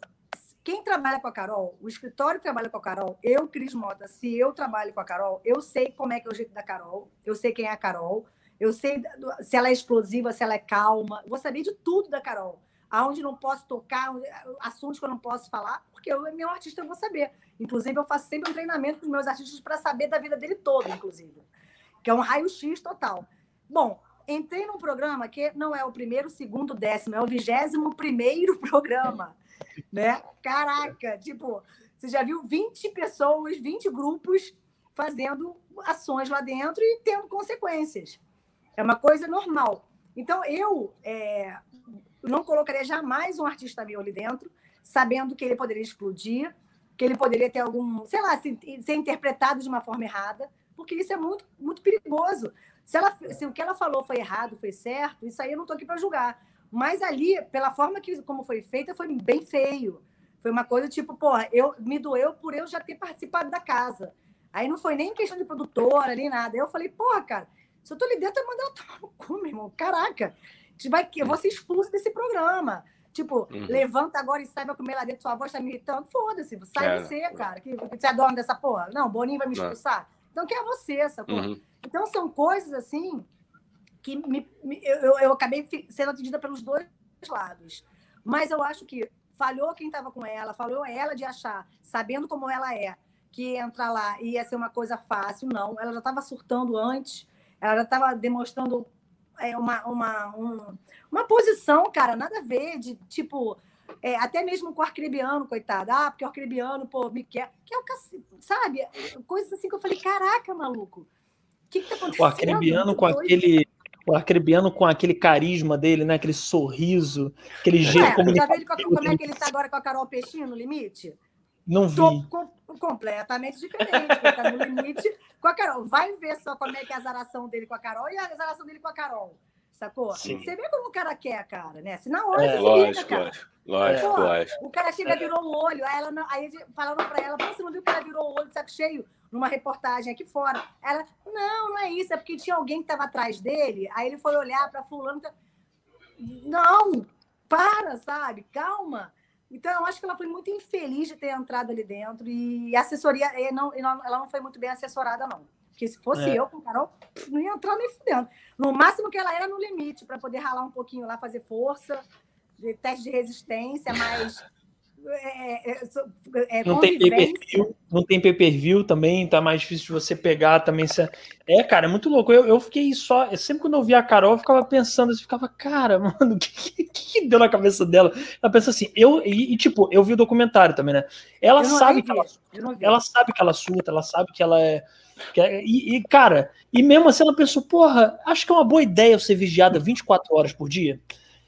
quem trabalha com a Carol, o escritório que trabalha com a Carol, eu, Cris Mota, se eu trabalho com a Carol, eu sei como é que é o jeito da Carol, eu sei quem é a Carol, eu sei se ela é explosiva, se ela é calma, vou saber de tudo da Carol. Aonde não posso tocar, assuntos que eu não posso falar, porque eu, meu artista, eu vou saber. Inclusive, eu faço sempre um treinamento com os meus artistas para saber da vida dele todo, inclusive. Que é um raio-x total. Bom, entrei num programa que não é o primeiro, segundo, décimo, é o vigésimo primeiro programa, né? Caraca, tipo, você já viu 20 pessoas, 20 grupos fazendo ações lá dentro e tendo consequências. É uma coisa normal. Então, eu é, não colocaria jamais um artista meu ali dentro, sabendo que ele poderia explodir, que ele poderia ter algum, sei lá, ser, interpretado de uma forma errada, porque isso é muito, muito perigoso. Se, ela, se o que ela falou foi errado, foi certo, isso aí eu não estou aqui para julgar. Mas ali, pela forma que como foi feita, foi bem feio. Foi uma coisa tipo, porra, eu, me doeu por eu já ter participado da casa. Aí não foi nem questão de produtora, nem nada. Eu falei, porra, cara, se eu tô ali dentro, eu mando ela tomar no cu, meu irmão. Caraca, vai, eu vou ser expulso desse programa. Tipo, uhum. levanta agora e sai pra comer lá dentro, sua voz tá me irritando. Foda-se, sai você, cara. Que, que você é dono dessa porra. Não, Boninho vai me expulsar. Então, quem é você, essa porra? Uhum. Então, são coisas assim que me, me, eu, eu acabei sendo atendida pelos dois lados. Mas eu acho que falhou quem estava com ela, falhou ela de achar, sabendo como ela é, que entrar lá ia ser uma coisa fácil. Não, ela já estava surtando antes, ela já estava demonstrando é, uma, uma, um, uma posição, cara, nada a ver, de tipo. É, até mesmo com o arcrebiano, coitado. Ah, porque o arcrebiano, pô, me quer. Que é o cacete, sabe? Coisas assim que eu falei, caraca, maluco que, que tá acontecendo? O Arcrebiano com aquele. O Arcrebiano com aquele carisma dele, né? Aquele sorriso, aquele jeito é, como Já viu como é que ele está agora com a Carol Peixinho no limite? Não vi. com, completamente diferente. Ele tá no limite com a Carol. Vai ver só como é que é a zaração dele com a Carol e a zaração dele com a Carol. Sacou? Sim. Você vê como o cara quer, cara, né? Se na hora é, você lógico, liga, cara. Lógico, Pô, lógico. O cara chega, virou o olho, aí, ela não, aí falaram pra ela, você não viu que ela virou o olho de saco cheio? Numa reportagem aqui fora. Ela, não, não é isso, é porque tinha alguém que estava atrás dele, aí ele foi olhar para fulano. Tá... Não, para, sabe? Calma. Então, eu acho que ela foi muito infeliz de ter entrado ali dentro e a assessoria, não, ela não foi muito bem assessorada, não. Porque se fosse é. eu com o Carol, não ia entrar nem fudendo. No máximo que ela era no limite, para poder ralar um pouquinho lá, fazer força, de teste de resistência, mas é, é, é, não tem pay-per-view, não tem pay-per-view também, tá mais difícil de você pegar também. É, cara, é muito louco. Eu, eu fiquei só. Sempre quando eu via a Carol, eu ficava pensando, eu ficava, cara, mano, o que, que, que, deu na cabeça dela? Ela pensa assim, eu, e, e, tipo, eu vi o documentário também, né? Ela sabe que ela, ela sabe que ela surta, ela sabe que ela é. É e, e, cara, e mesmo assim ela pensou, porra, acho que é uma boa ideia eu ser vigiada 24 horas por dia.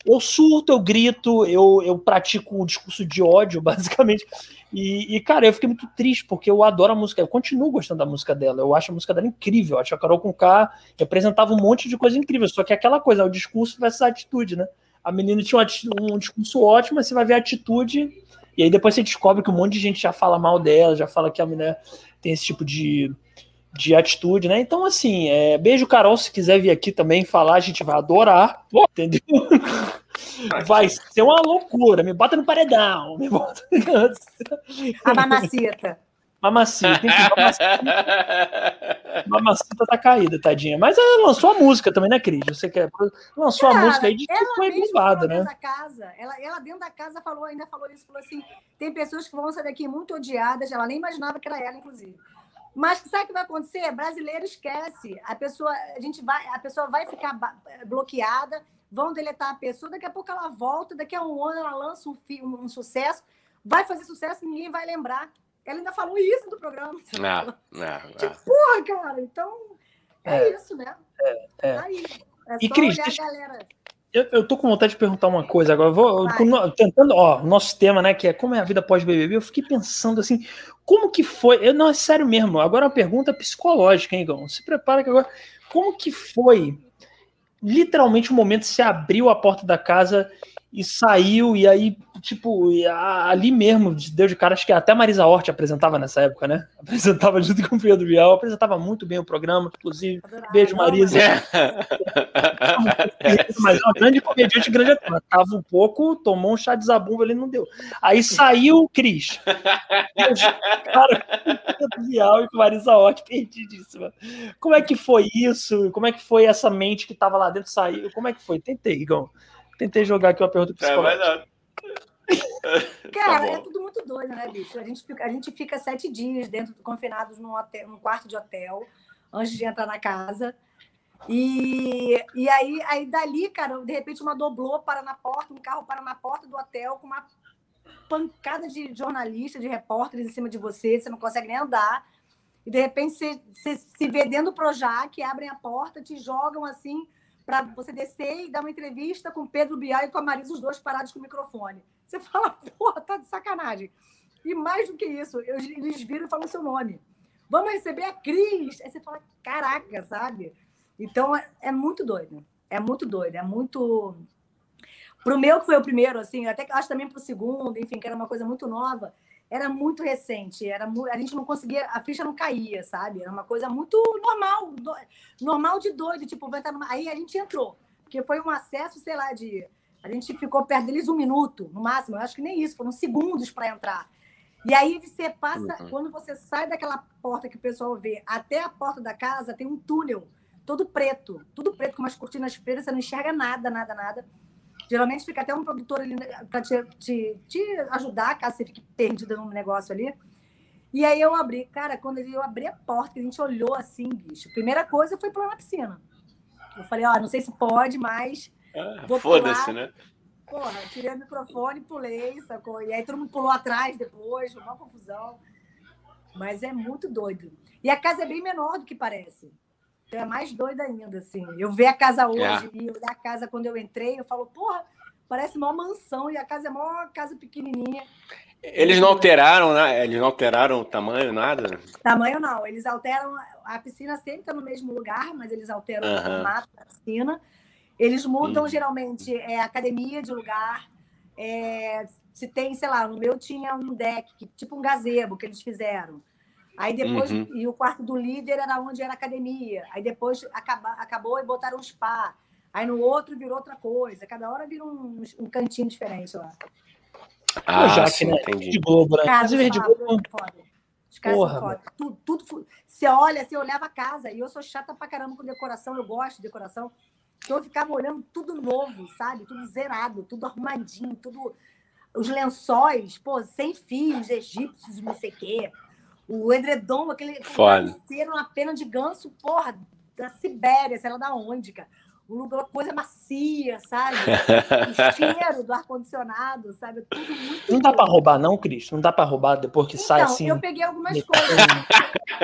Eu surto, eu grito, eu, eu pratico o discurso de ódio, basicamente. E, e, cara, eu fiquei muito triste, porque eu adoro a música, eu continuo gostando da música dela, eu acho a música dela incrível, eu acho a Carol com K representava um monte de coisa incrível, só que é aquela coisa, o discurso versus a atitude, né? A menina tinha um, um discurso ótimo, mas você vai ver a atitude, e aí depois você descobre que um monte de gente já fala mal dela, já fala que a menina tem esse tipo de, de atitude, né? Então, assim, é, beijo, Carol, se quiser vir aqui também falar, a gente vai adorar, entendeu? Vai ser uma loucura. Me bota no paredão. Me bota... A mamacita. Mamacita, enfim, mamacita. mamacita tá caída, tadinha. Mas ela lançou a música também, né, Cris? Você quer. Lançou Cara, a música aí de ela que foi bombada, né? da casa, ela, ela dentro da casa falou, ainda falou isso, falou assim: tem pessoas que vão sair daqui muito odiadas, ela nem imaginava que era ela, inclusive. Mas sabe o que vai acontecer? Brasileiro esquece. A pessoa, a gente vai, a pessoa vai ficar bloqueada, vão deletar a pessoa, daqui a pouco ela volta, daqui a um ano ela lança um, um, um sucesso, vai fazer sucesso e ninguém vai lembrar. Ela ainda falou isso no programa. Não, não, não. Porra, cara, então é, É. isso, né? é. Aí, é E, só Cris, olhar deixa- a galera. Eu, eu tô com vontade de perguntar uma coisa agora. Vou com tentando, ó, nosso tema, né, que é como é a vida pós-BBB. Eu fiquei pensando assim, como que foi? Eu, não, é sério mesmo. Agora é uma pergunta psicológica, hein, Igão? Se prepara que agora. Como que foi? Literalmente o momento que você abriu a porta da casa e saiu, e aí, tipo, e a- ali mesmo, deu de cara, acho que até a Marisa Hort apresentava nessa época, né? Apresentava junto com o Pedro Bial, apresentava muito bem o programa, inclusive. Adorava, Beijo, Marisa. Mas é uma grande comediante, grande ator. Tava um pouco, tomou um chá de zabumba, ele não deu. Aí saiu o Cris. Cara, com o Bial e com Marisa Hort, perdidíssima. Como é que foi isso? Como é que foi essa mente que tava lá dentro saiu? Como é que foi? Tentei, Igão. Tentei jogar aqui uma pergunta vai psicológica. não. Cara, Tá é tudo muito doido, né, bicho? A gente fica, a gente fica sete dias dentro, confinados num, hotel, num quarto de hotel, antes de entrar na casa. E, e aí, aí, dali, cara, de repente uma doblô para na porta, um carro para na porta do hotel com uma pancada de jornalistas, de repórteres em cima de você, você não consegue nem andar. E de repente você, você se vê dentro do Projac, abrem a porta, te jogam assim para você descer e dar uma entrevista com Pedro Bial e com a Marisa, os dois parados com o microfone. Você fala, porra, tá de sacanagem. E mais do que isso, eles viram e falam o seu nome. Vamos receber a Cris. Aí você fala, caraca, sabe? Então é, é muito doido. É muito doido. É muito. Pro meu, que foi o primeiro, assim, até que acho também pro segundo, enfim, que era uma coisa muito nova, era muito recente. Era mu- A gente não conseguia, a ficha não caía, sabe? Era uma coisa muito normal, do- normal de doido, tipo, vai entrar numa... aí a gente entrou, porque foi um acesso, sei lá, de. A gente ficou perto deles um minuto, no máximo, eu acho que nem isso, foram segundos para entrar. E aí você passa, Uhum. quando você sai daquela porta que o pessoal vê até a porta da casa, tem um túnel todo preto, tudo preto, com umas cortinas pretas, você não enxerga nada, nada, nada. Geralmente fica até um produtor ali para te, te, te ajudar, caso você fique perdida num negócio ali. E aí eu abri, cara, quando eu abri a porta, a gente olhou assim, bicho, primeira coisa foi pular na piscina. Eu falei, ó, não sei se pode, mas Ah, Foda-se, né? Porra, tirei o microfone, pulei, sacou? E aí todo mundo pulou atrás depois, foi uma confusão. Mas é muito doido. E a casa é bem menor do que parece. Então é mais doida ainda, assim. Eu ver a casa hoje e olhar a casa quando eu entrei, eu falo, porra, parece uma mansão e a casa é uma casa pequenininha. Eles não alteraram, né? Eles não alteraram o tamanho, nada? Tamanho não, eles alteram. A piscina sempre está no mesmo lugar, mas eles alteram o formato da piscina. Eles mudam Uhum. geralmente é, academia de lugar. é, se tem, sei lá, no meu tinha um deck, tipo um gazebo que eles fizeram. Aí depois, Uhum. e o quarto do líder era onde era academia. Aí depois acaba, acabou e botaram um spa. Aí no outro virou outra coisa. Cada hora vira um, um cantinho diferente lá. Ah, já que, né? entendi. De Globo, né? Rede fala, Globo. foda. Os caras Porra, são foda. Tudo, tudo, você olha, você olhava a casa, e eu sou chata pra caramba com decoração, eu gosto de decoração. Então eu ficava olhando tudo novo, sabe? Tudo zerado, tudo arrumadinho, tudo. Os lençóis, pô, sem fios, egípcios, não sei o quê. O edredom, aquele travesseiro, uma pena de ganso, porra, da Sibéria, sei lá da onde, cara. Uma coisa macia, sabe? O cheiro do ar-condicionado, sabe? Tudo muito. Não dá pra roubar, não, Cris? Não dá pra roubar depois que sai Então, assim. eu peguei algumas coisas.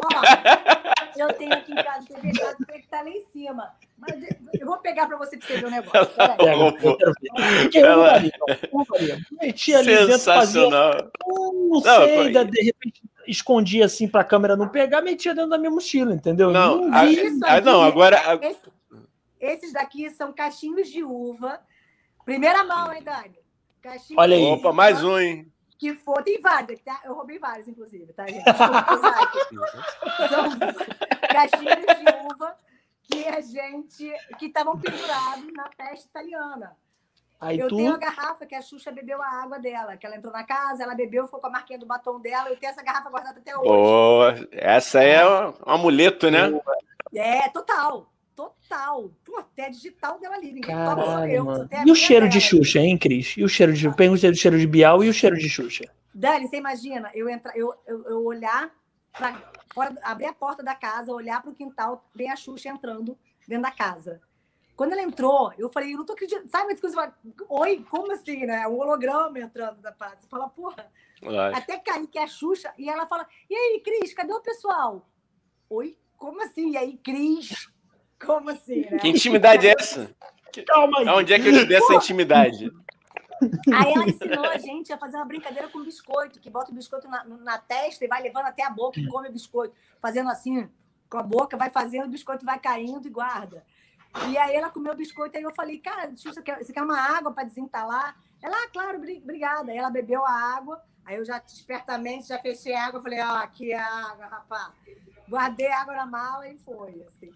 Ó, eu tenho aqui em casa TV que tá lá em cima. Mas eu vou pegar pra você pra você ver o negócio. Ela-. Que eu Ela-. Metia ali dentro, fazia Sensacional. Não, Não, sei, da- de repente escondia assim pra câmera não pegar, metia dentro da minha mochila, entendeu? Não, a- vi. Isso Ah, não, agora- a- esse- esses daqui são cachinhos de uva. Primeira mão, hein, Dani? Cachinhos Olha aí. de Opa, uva mais um, hein? Que for, tem vários tá? Eu roubei vários, inclusive, tá, gente? Isaac. São caixinhas de uva que a gente. que estavam pendurados na festa italiana. Aí eu tu. tenho a garrafa que a Xuxa bebeu a água dela, que ela entrou na casa, ela bebeu, ficou com a marquinha do batom dela. Eu tenho essa garrafa guardada até hoje. Pô, essa é um amuleto, né? É, total. Total. Pô, até digital dela ali. Ninguém toma, Caralho, eu. mano. só tem a E o cheiro de dela. Xuxa, hein, Cris? E o cheiro de. Perguntei do cheiro de Bial e o cheiro de Xuxa. Dani, você imagina eu, entrar, eu, eu, eu olhar pra fora, abrir a porta da casa, olhar para o quintal, ver a Xuxa entrando dentro da casa. Quando ela entrou, eu falei, eu não tô acreditando. Sabe, você fala, oi, como assim, né? O holograma entrando da casa. Você fala, porra, Lógico. até cair que é a Xuxa. E ela fala, e aí, Cris, cadê o pessoal? Oi, como assim? E aí, Cris? Como assim, né? Que intimidade é essa? Calma aí. Aonde é que eu te dei essa intimidade? Aí ela ensinou a gente a fazer uma brincadeira com biscoito, que bota o biscoito na, na testa e vai levando até a boca e come o biscoito, fazendo assim, com a boca, vai fazendo, o biscoito vai caindo e guarda. E aí ela comeu o biscoito, aí eu falei, cara, você quer, você quer uma água para desentalar? Ela, ah, claro, bri- obrigada. Aí ela bebeu a água, aí eu já espertamente já fechei a água, falei, ó, aqui é a água, rapaz. Guardei a água na mala e foi, assim.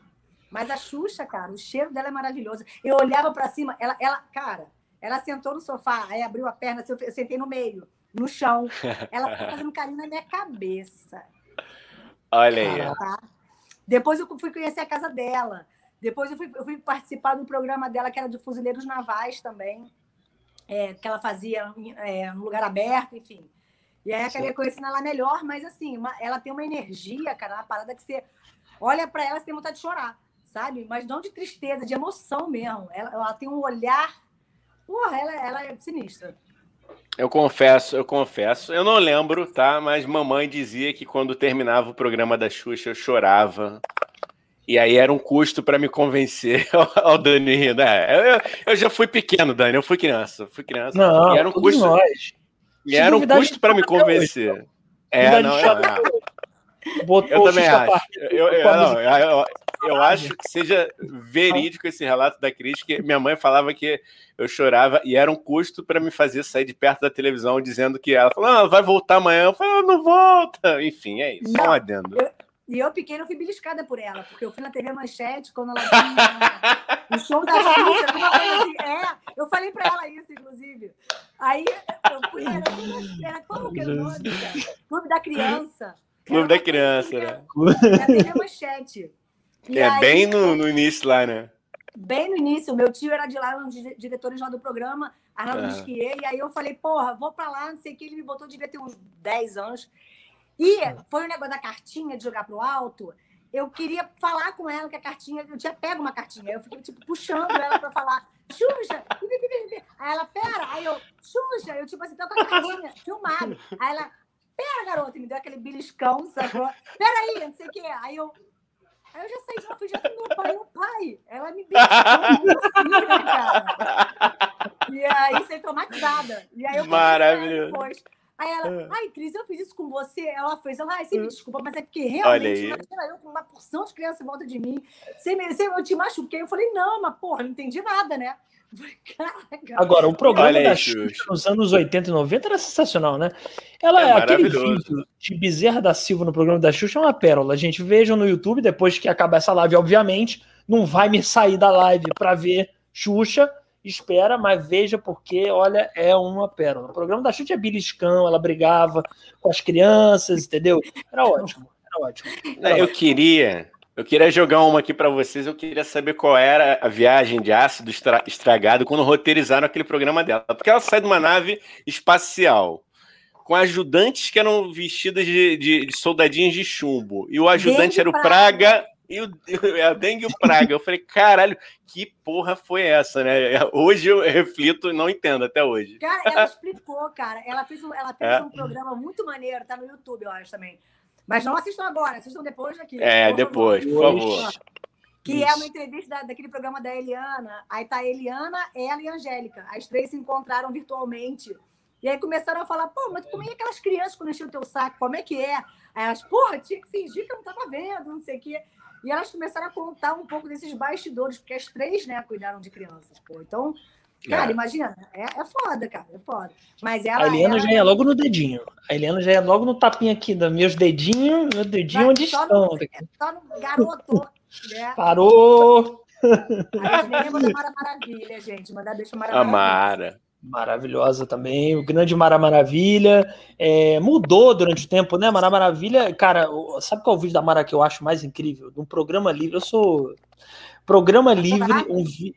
Mas a Xuxa, cara, o cheiro dela é maravilhoso. Eu olhava para cima, ela, ela, cara, ela sentou no sofá, aí abriu a perna, assim, eu sentei no meio, no chão. Ela ficou fazendo carinho na minha cabeça. Olha aí. Tá? Depois eu fui conhecer a casa dela. Depois eu fui, eu fui participar do programa dela, que era de Fuzileiros Navais também, é, que ela fazia é, no lugar aberto, enfim. E aí eu acabei conhecendo ela melhor, mas assim, uma- ela tem uma energia, cara, uma parada que você olha para ela e tem vontade de chorar, sabe? Mas não de tristeza, de emoção mesmo. Ela, ela tem um olhar. Porra, ela, ela é sinistra. Eu confesso, eu confesso. Eu não lembro, tá? Mas mamãe dizia que quando terminava o programa da Xuxa, eu chorava. E aí era um custo para me convencer ao Dani rindo. É, eu, eu já fui pequeno, Dani. Eu fui criança. Fui criança. Não, e era um custo, nós. e era um custo para me até hoje. convencer. É, Duvidar, não, a Botou Eu o também acho. Eu, eu- não, eu- eu acho que seja verídico esse relato da Cris, que minha mãe falava que eu chorava e era um custo para me fazer sair de perto da televisão, dizendo que ela falou, ah, vai voltar amanhã. Eu falei, "Ah, não volta. Enfim, é isso. Um Não. adendo. E eu, pequena, eu fui beliscada por ela, porque eu fui na TV Manchete quando ela vinha no show da Xuxa, alguma coisa assim. É, eu falei pra ela isso, inclusive. Aí eu fui, era, era qual que era o nome? cara? Clube da Criança. Clube Era da Criança, né? Na Manchete. E É aí, bem no, no início lá, né? bem no início, meu tio era de lá, um dos dire- diretores lá do programa, Arnaldo Ah. Lisquier, e aí eu falei, porra, vou pra lá, não sei o que, ele me botou, devia ter uns 10 anos. E foi o negócio da cartinha de jogar pro alto. Eu queria falar com ela que a cartinha, eu tinha pego uma cartinha, eu fiquei tipo puxando ela pra falar, Xuxa! Aí ela, pera, aí eu, Xuxa, eu tipo assim, tô com a cartinha, filmado. Aí ela, pera, garota, e me deu aquele beliscão, sacou? Pera aí, não sei o quê. Aí eu, Aí eu já saí de lá, fui já pro meu pai, o pai, ela me beijou assim, né, cara? E aí, você traumatizada. E aí eu Maravilhoso. com depois. Aí ela, ai, Cris, eu fiz isso com você. Ela fez, ela, ai, você me desculpa, mas é porque realmente, aí. imagina eu com uma porção de criança em volta de mim. Você, me- você, eu te machuquei. Eu falei, não, mas porra, não entendi nada, né? Caraca. Agora, o programa Olha aí, da Xuxa. Xuxa nos anos 80 e 90 era sensacional, né? Ela, É aquele maravilhoso. vídeo de Bezerra da Silva no programa da Xuxa é uma pérola. Gente, vejam no YouTube, depois que acabar essa live, obviamente, não vai me sair da live para ver Xuxa. Espera, mas veja porque, olha, é uma pérola. O programa da Xuxa é beliscão, ela brigava com as crianças, entendeu? Era ótimo, era ótimo. Não, Eu queria, eu queria jogar uma aqui para vocês. Eu queria saber qual era a viagem de ácido estra- estragado quando roteirizaram aquele programa dela. Porque ela sai de uma nave espacial com ajudantes que eram vestidas de, de- de soldadinhos de chumbo. E o ajudante era o Praga. Praga e o, a Dengue e o Praga. Eu falei, caralho, que porra foi essa, né? Hoje eu reflito e não entendo até hoje. Cara, ela explicou, cara. Ela fez, um, ela fez É. um programa muito maneiro, tá no YouTube, eu acho também. Mas não assistam agora, assistam depois daqui. É, por depois, favor. por favor. Que Isso. é uma entrevista da, daquele programa da Eliana. Aí tá a Eliana, ela e a Angélica. As três se encontraram virtualmente. E aí começaram a falar, pô, mas como é aquelas crianças quando enchiam o teu saco? Como é que é? Aí elas, porra, tinha que fingir que eu não tava vendo, não sei o quê. E elas começaram a contar um pouco desses bastidores, porque as três, né, cuidaram de crianças, pô. Então, cara, é. imagina, é, é foda, cara, é foda. Mas ela, a Eliana ela... já é logo no dedinho. A Eliana já é logo no tapinha aqui, dos meus dedinhos, meu dedinho onde só estão. No, só no garoto, né? Parou! A gente nem Mara Maravilha, gente. Mandar beijo Mara Maravilha maravilhosa também. O grande Mara Maravilha é, mudou durante o tempo, né? Mara Maravilha, cara, sabe qual é o vídeo da Mara que eu acho mais incrível? Um programa livre. Eu sou programa livre, um vi...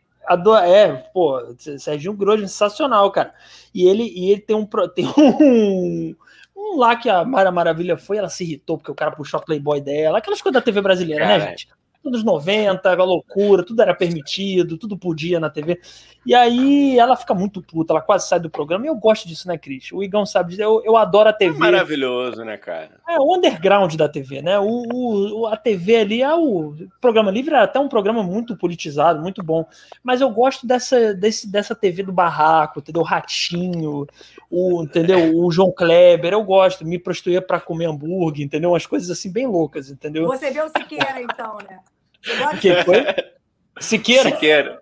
é, pô, Serginho Grosso, sensacional, cara. E ele, e ele tem um tem um, um lá que a Mara Maravilha foi, ela se irritou porque o cara puxou a Playboy dela, aquelas coisas da TV brasileira, né, gente? Anos 90, a loucura, tudo era permitido, tudo podia na TV. E aí ela fica muito puta, ela quase sai do programa. E eu gosto disso, né, Cris? O Igão sabe disso. Eu, eu adoro a TV. É maravilhoso, né, cara? É o underground da TV, né? O, o, a TV ali é o programa livre, é até um programa muito politizado, muito bom. Mas eu gosto dessa, desse, dessa TV do barraco, entendeu? O Ratinho, o, entendeu? O João Kleber, eu gosto. Me prostituía para comer hambúrguer, entendeu? Umas coisas assim bem loucas, entendeu? Você vê o Siqueira, então, né? Que foi? Siqueira. Siqueira.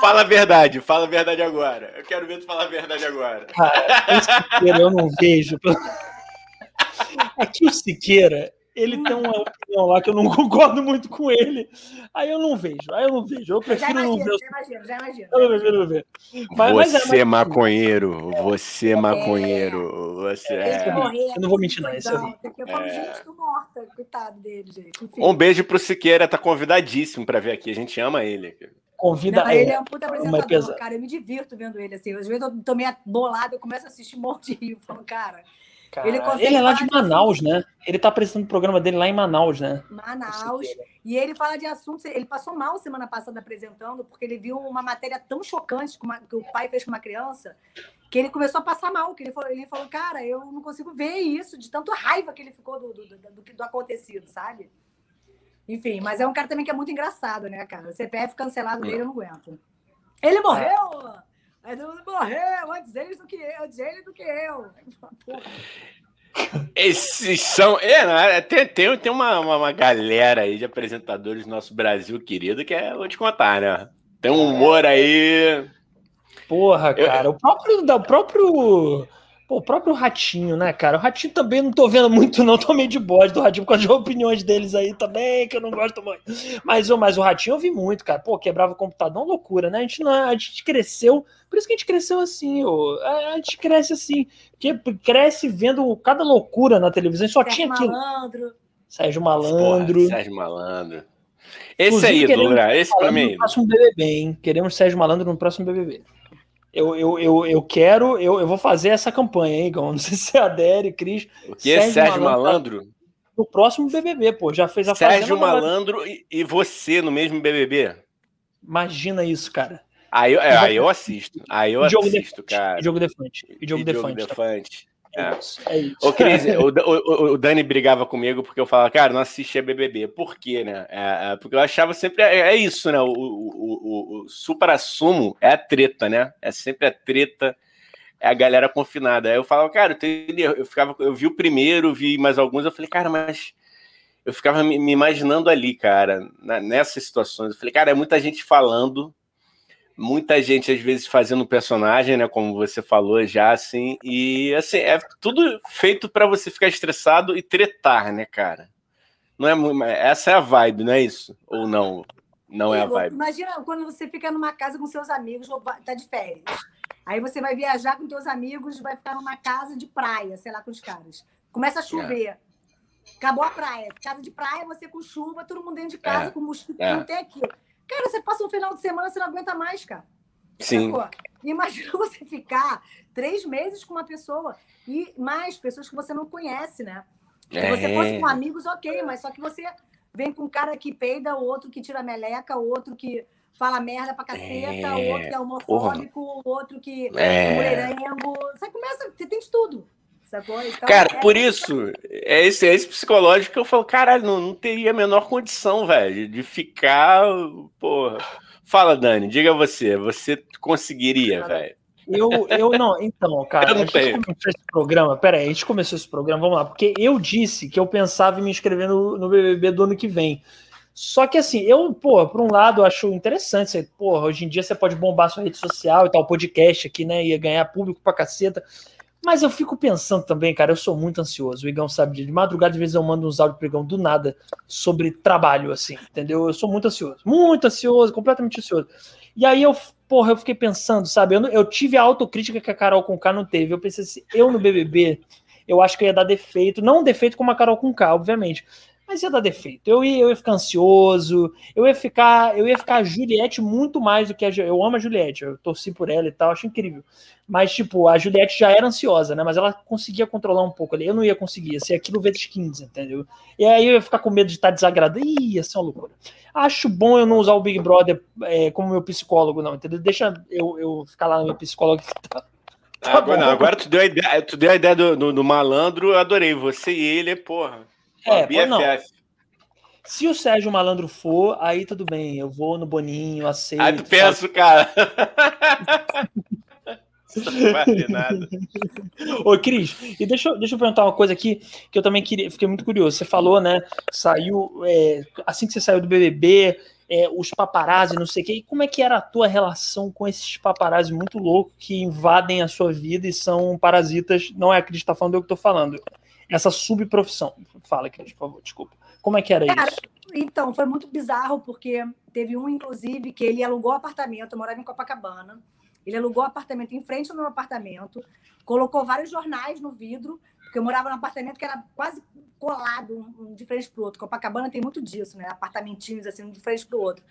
fala a verdade, fala a verdade agora. Eu quero ver tu falar a verdade agora. Cara, Siqueira eu não vejo. Aqui o Siqueira, ele tem uma opinião lá que eu não concordo muito com ele. Aí eu não vejo, aí eu não vejo. Eu prefiro já imagino, não ver. Já imagino, já imagino. Eu não vejo, não vejo. Mas, você mas é maconheiro, você é. maconheiro, você é. Eu não vou mentir, não. Falo, é. gente, tô morta. Coitado dele, gente. Enfim. Um beijo pro Siqueira, tá convidadíssimo pra vir aqui. A gente ama ele. Convida não, ele. é um puta apresentador, cara. Eu me divirto vendo ele assim. Às vezes eu tô meio bolado, eu começo a assistir um monte de rio. Falo, cara ele, ele, é lá de Manaus, de né? Ele tá apresentando o programa dele lá em Manaus, né? Manaus. E ele fala de assuntos. Ele passou mal semana passada apresentando, porque ele viu uma matéria tão chocante que o pai fez com uma criança, que ele começou a passar mal. Que ele falou, ele falou, cara, eu não consigo ver isso, de tanto raiva que ele ficou do, do, do, do, do acontecido, sabe? Enfim, mas é um cara também que é muito engraçado, né, cara? O CPF cancelado dele, eu não aguento. Ele morreu! É. Aí todo mundo morreu antes deles do que eu, antes ele do que eu. Esses são. É, é, tem, tem, tem uma, uma, uma, galera aí de apresentadores do nosso Brasil querido que é, vou te contar, né? Tem um humor aí. Porra, cara. Eu, o próprio. O próprio Pô, o próprio Ratinho, né, cara? O Ratinho também não tô vendo muito, não. Tô meio de bode do Ratinho, com as opiniões deles aí também, que eu não gosto muito. Mas, mas o Ratinho eu vi muito, cara. Pô, quebrava o computador, uma loucura, né? A gente, não, a gente cresceu, por isso que a gente cresceu assim, ó. A gente cresce assim, que cresce vendo cada loucura na televisão. Só Sérgio tinha aquilo. Malandro. Sérgio Malandro. Porra, Sérgio Malandro. Esse aí, Dura, esse pra mim. No próximo BBB, hein? Queremos Sérgio Malandro no próximo BBB. Eu, eu, eu, eu quero, eu, eu vou fazer essa campanha, hein, Igão? Não sei se você adere, Cris. O que? Sérgio, Sérgio Malandro? Malandro? No próximo BBB, pô. Já fez a Sérgio Malandro e, e você no mesmo BBB? Imagina isso, cara. Aí, eu, é, aí eu assisto. Aí eu assisto, Defante, cara. Jogo Defante. E Diogo Defante. Diogo Defante. É. Isso, é isso. Ô, Cris, o, o, o, Dani brigava comigo porque eu falava, cara, não assistia BBB. Por quê, né? É, é, porque eu achava sempre. É, é isso, né? O, o, o, supra-sumo é a treta, né? É sempre a treta, é a galera confinada. Aí eu falava, cara, eu, eu, ficava, eu vi o primeiro, vi mais alguns, eu falei, cara, mas. Eu ficava me, me imaginando ali, cara, na, nessas situações. Eu falei, cara, é muita gente falando muita gente às vezes fazendo personagem, né, como você falou já assim, e assim, é tudo feito para você ficar estressado e tretar, né, cara? Não é essa é a vibe, não é isso? Ou não? Não é a vibe. Imagina quando você fica numa casa com seus amigos, tá de férias. Aí você vai viajar com seus amigos, vai ficar numa casa de praia, sei lá, com os caras. Começa a é. chover. É. Acabou a praia. Casa de praia, você com chuva, todo mundo dentro de casa, é. com mosquito, é. não tem aquilo. Cara, você passa um final de semana, você não aguenta mais, cara. Sim. Imagina você ficar três meses com uma pessoa e mais pessoas que você não conhece, né? Se é. você fosse com amigos, ok, mas só que você vem com um cara que peida, o outro que tira meleca, o outro que fala merda pra caceta, é. o outro que é homofóbico, o outro que é, é mulherengo. Você começa, você tem de tudo. Sacou? Então, Cara, é- por isso, é esse, é esse psicológico que eu falo, caralho, não, não teria a menor condição, velho, de ficar, porra. Fala, Dani, diga você, você conseguiria, velho? Eu, eu não, então, cara, Eu não a gente tenho. começou esse programa, pera aí, a gente começou esse programa, vamos lá, porque eu disse que eu pensava em me inscrever no, no BBB do ano que vem. Só que assim, eu, pô, por um lado, eu acho interessante, você, porra, hoje em dia você pode bombar sua rede social e tal, podcast aqui, né, ia ganhar público pra caceta. Mas eu fico pensando também, cara, eu sou muito ansioso. O Igão sabe. De madrugada, às vezes eu mando uns áudios pro Igão do nada sobre trabalho, assim, entendeu? Eu sou muito ansioso. Muito ansioso, completamente ansioso. E aí eu, porra, eu fiquei pensando, sabe? Eu, eu tive a autocrítica que a Carol Conká não teve. Eu pensei assim, eu no BBB, eu acho que eu ia dar defeito. Não um defeito como a Carol Conká, obviamente. Mas ia dar defeito. Eu ia, eu ia ficar ansioso, eu ia ficar, eu ia ficar a Juliette muito mais do que a Eu amo a Juliette, eu torci por ela e tal, acho incrível. Mas, tipo, a Juliette já era ansiosa, né? Mas ela conseguia controlar um pouco ali. Eu não ia conseguir, ia ser aquilo vezes 15, entendeu? E aí eu ia ficar com medo de estar desagradado. Ih, ia ser uma loucura. Acho bom eu não usar o Big Brother é, como meu psicólogo, não, entendeu? Deixa eu, eu ficar lá no meu psicólogo. Tá, tá agora, não, agora tu deu a ideia, tu deu a ideia do, do- do malandro, eu adorei. Você e ele, porra. É, pô, não. BFF. Se o Sérgio Malandro for, aí tudo bem. Eu vou no Boninho, aceito. Aí tu pensa, cara. Não vai ter nada. Ô, Cris, e deixa, eu- deixa eu perguntar uma coisa aqui que eu também queria, fiquei muito curioso. Você falou, né? Saiu, é, assim que você saiu do BBB, é, os paparazzi, não sei o quê. E como é que era a tua relação com esses paparazzi muito loucos que invadem a sua vida e são parasitas? Não é a Cris que tá falando, eu que tô falando. Essa subprofissão. Fala, Cris, por favor, desculpa. Como é que era Cara, isso? Então, foi muito bizarro, porque teve um, inclusive, que ele alugou apartamento, eu morava em Copacabana. Ele alugou apartamento em frente ao meu apartamento, colocou vários jornais no vidro, porque eu morava num apartamento que era quase colado, um de frente para o outro. Copacabana tem muito disso, né? Apartamentinhos assim, um de frente para o outro.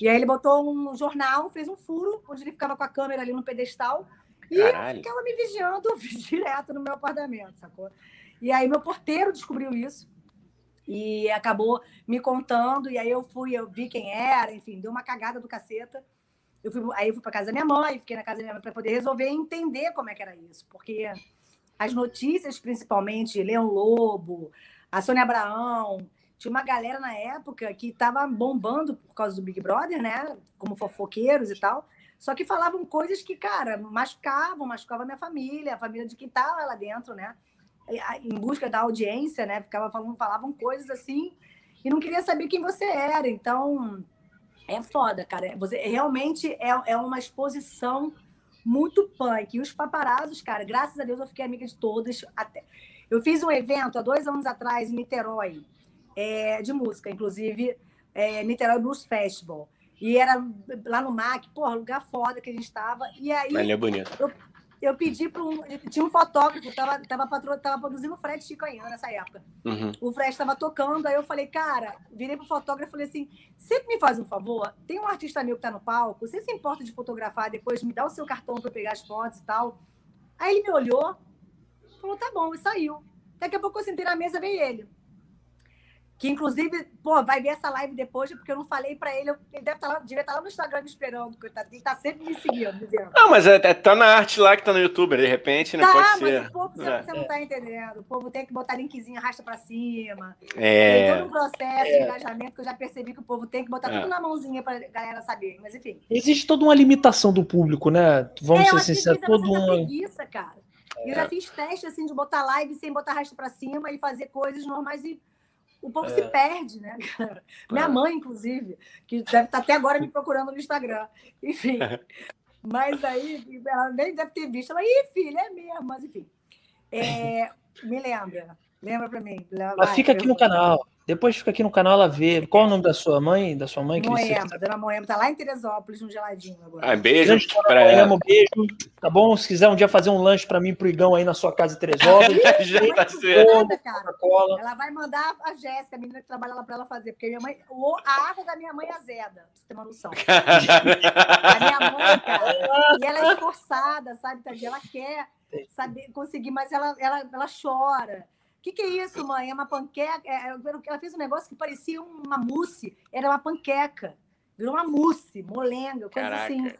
E aí ele botou um jornal, fez um furo, onde ele ficava com a câmera ali no pedestal, e Caralho. ficava me vigiando direto no meu apartamento, sacou? E aí meu porteiro descobriu isso e acabou me contando, e aí eu fui, eu vi quem era, enfim, deu uma cagada do caceta. Eu fui, aí eu fui para casa da minha mãe, fiquei na casa da minha mãe para poder resolver e entender como é que era isso, porque as notícias, principalmente, Leão Lobo, a Sônia Abraão, tinha uma galera na época que estava bombando por causa do Big Brother, né? Como fofoqueiros e tal. Só que falavam coisas que, cara, machucavam, machucavam a minha família, a família de quem estava lá dentro, né? Em busca da audiência, né? Ficava falando, falavam coisas assim e não queria saber quem você era. Então, é foda, cara. Você realmente é, é uma exposição muito punk. E os paparazzos, cara, graças a Deus eu fiquei amiga de todas. Até... Eu fiz um evento há dois anos atrás em Niterói, é, de música, inclusive, é, Niterói Blues Festival. E era lá no MAC, porra, lugar foda que a gente estava. E aí Ele é bonito. eu pedi para um. Tinha um fotógrafo, tava, tava, patro, tava produzindo o Fred Chicanhã nessa época. Uhum. O Fred estava tocando, aí eu falei, cara, virei pro fotógrafo e falei assim: você me faz um favor? Tem um artista meu que tá no palco, você se importa de fotografar depois, me dá o seu cartão para eu pegar as fotos e tal. Aí ele me olhou, falou, tá bom, e saiu. Daqui a pouco eu sentei na mesa, veio ele. Que inclusive, pô, vai ver essa live depois, porque eu não falei para ele. Ele deve estar lá, devia estar lá no Instagram me esperando, coitado. Ele tá sempre me seguindo, dizendo. Não, mas é, é- tá na arte lá que tá no YouTube, de repente, né? Tá, Pode mas ser. o povo, você, É. você não tá entendendo. O povo tem que botar linkzinho, arrasta pra cima. Tem É. todo um processo de engajamento que eu já percebi que o povo tem que botar É. tudo na mãozinha pra galera saber. Mas enfim. Existe toda uma limitação do público, né? Vamos é, ser sinceros, é todo um. preguiça, cara. Eu já fiz teste assim de botar live sem botar arrasta pra cima e fazer coisas normais e o povo se perde, né, cara? Minha É. mãe, inclusive, que deve estar até agora me procurando no Instagram. Enfim. Mas aí, ela nem deve ter visto. Ela, ih, filha, é mesmo, mas enfim. É, me lembra. Lembra pra mim. Ela Vai, fica aqui no canal. Depois fica aqui no canal, ela vê. Qual é o nome da sua mãe? Da sua mãe, Moema, Dona Moema tá lá em Teresópolis, no geladinho agora. Ah, beijo Grande pra ela. Moema, um beijo. Tá bom? Se quiser um dia fazer um lanche pra mim e pro Igão aí na sua casa em Teresópolis, Já tá certo. Ela vai mandar a Jéssica, a menina que trabalha lá para ela fazer, porque minha mãe, o- a água da minha mãe é azeda, pra você ter uma noção. A minha mãe, cara, e ela é esforçada, sabe, Tadinha? Ela quer saber, conseguir, mas ela, ela, ela chora. O que, que é isso, mãe? É uma panqueca? É, ela fez um negócio que parecia uma mousse, era uma panqueca. Virou uma mousse, molenga, coisa Caraca. assim.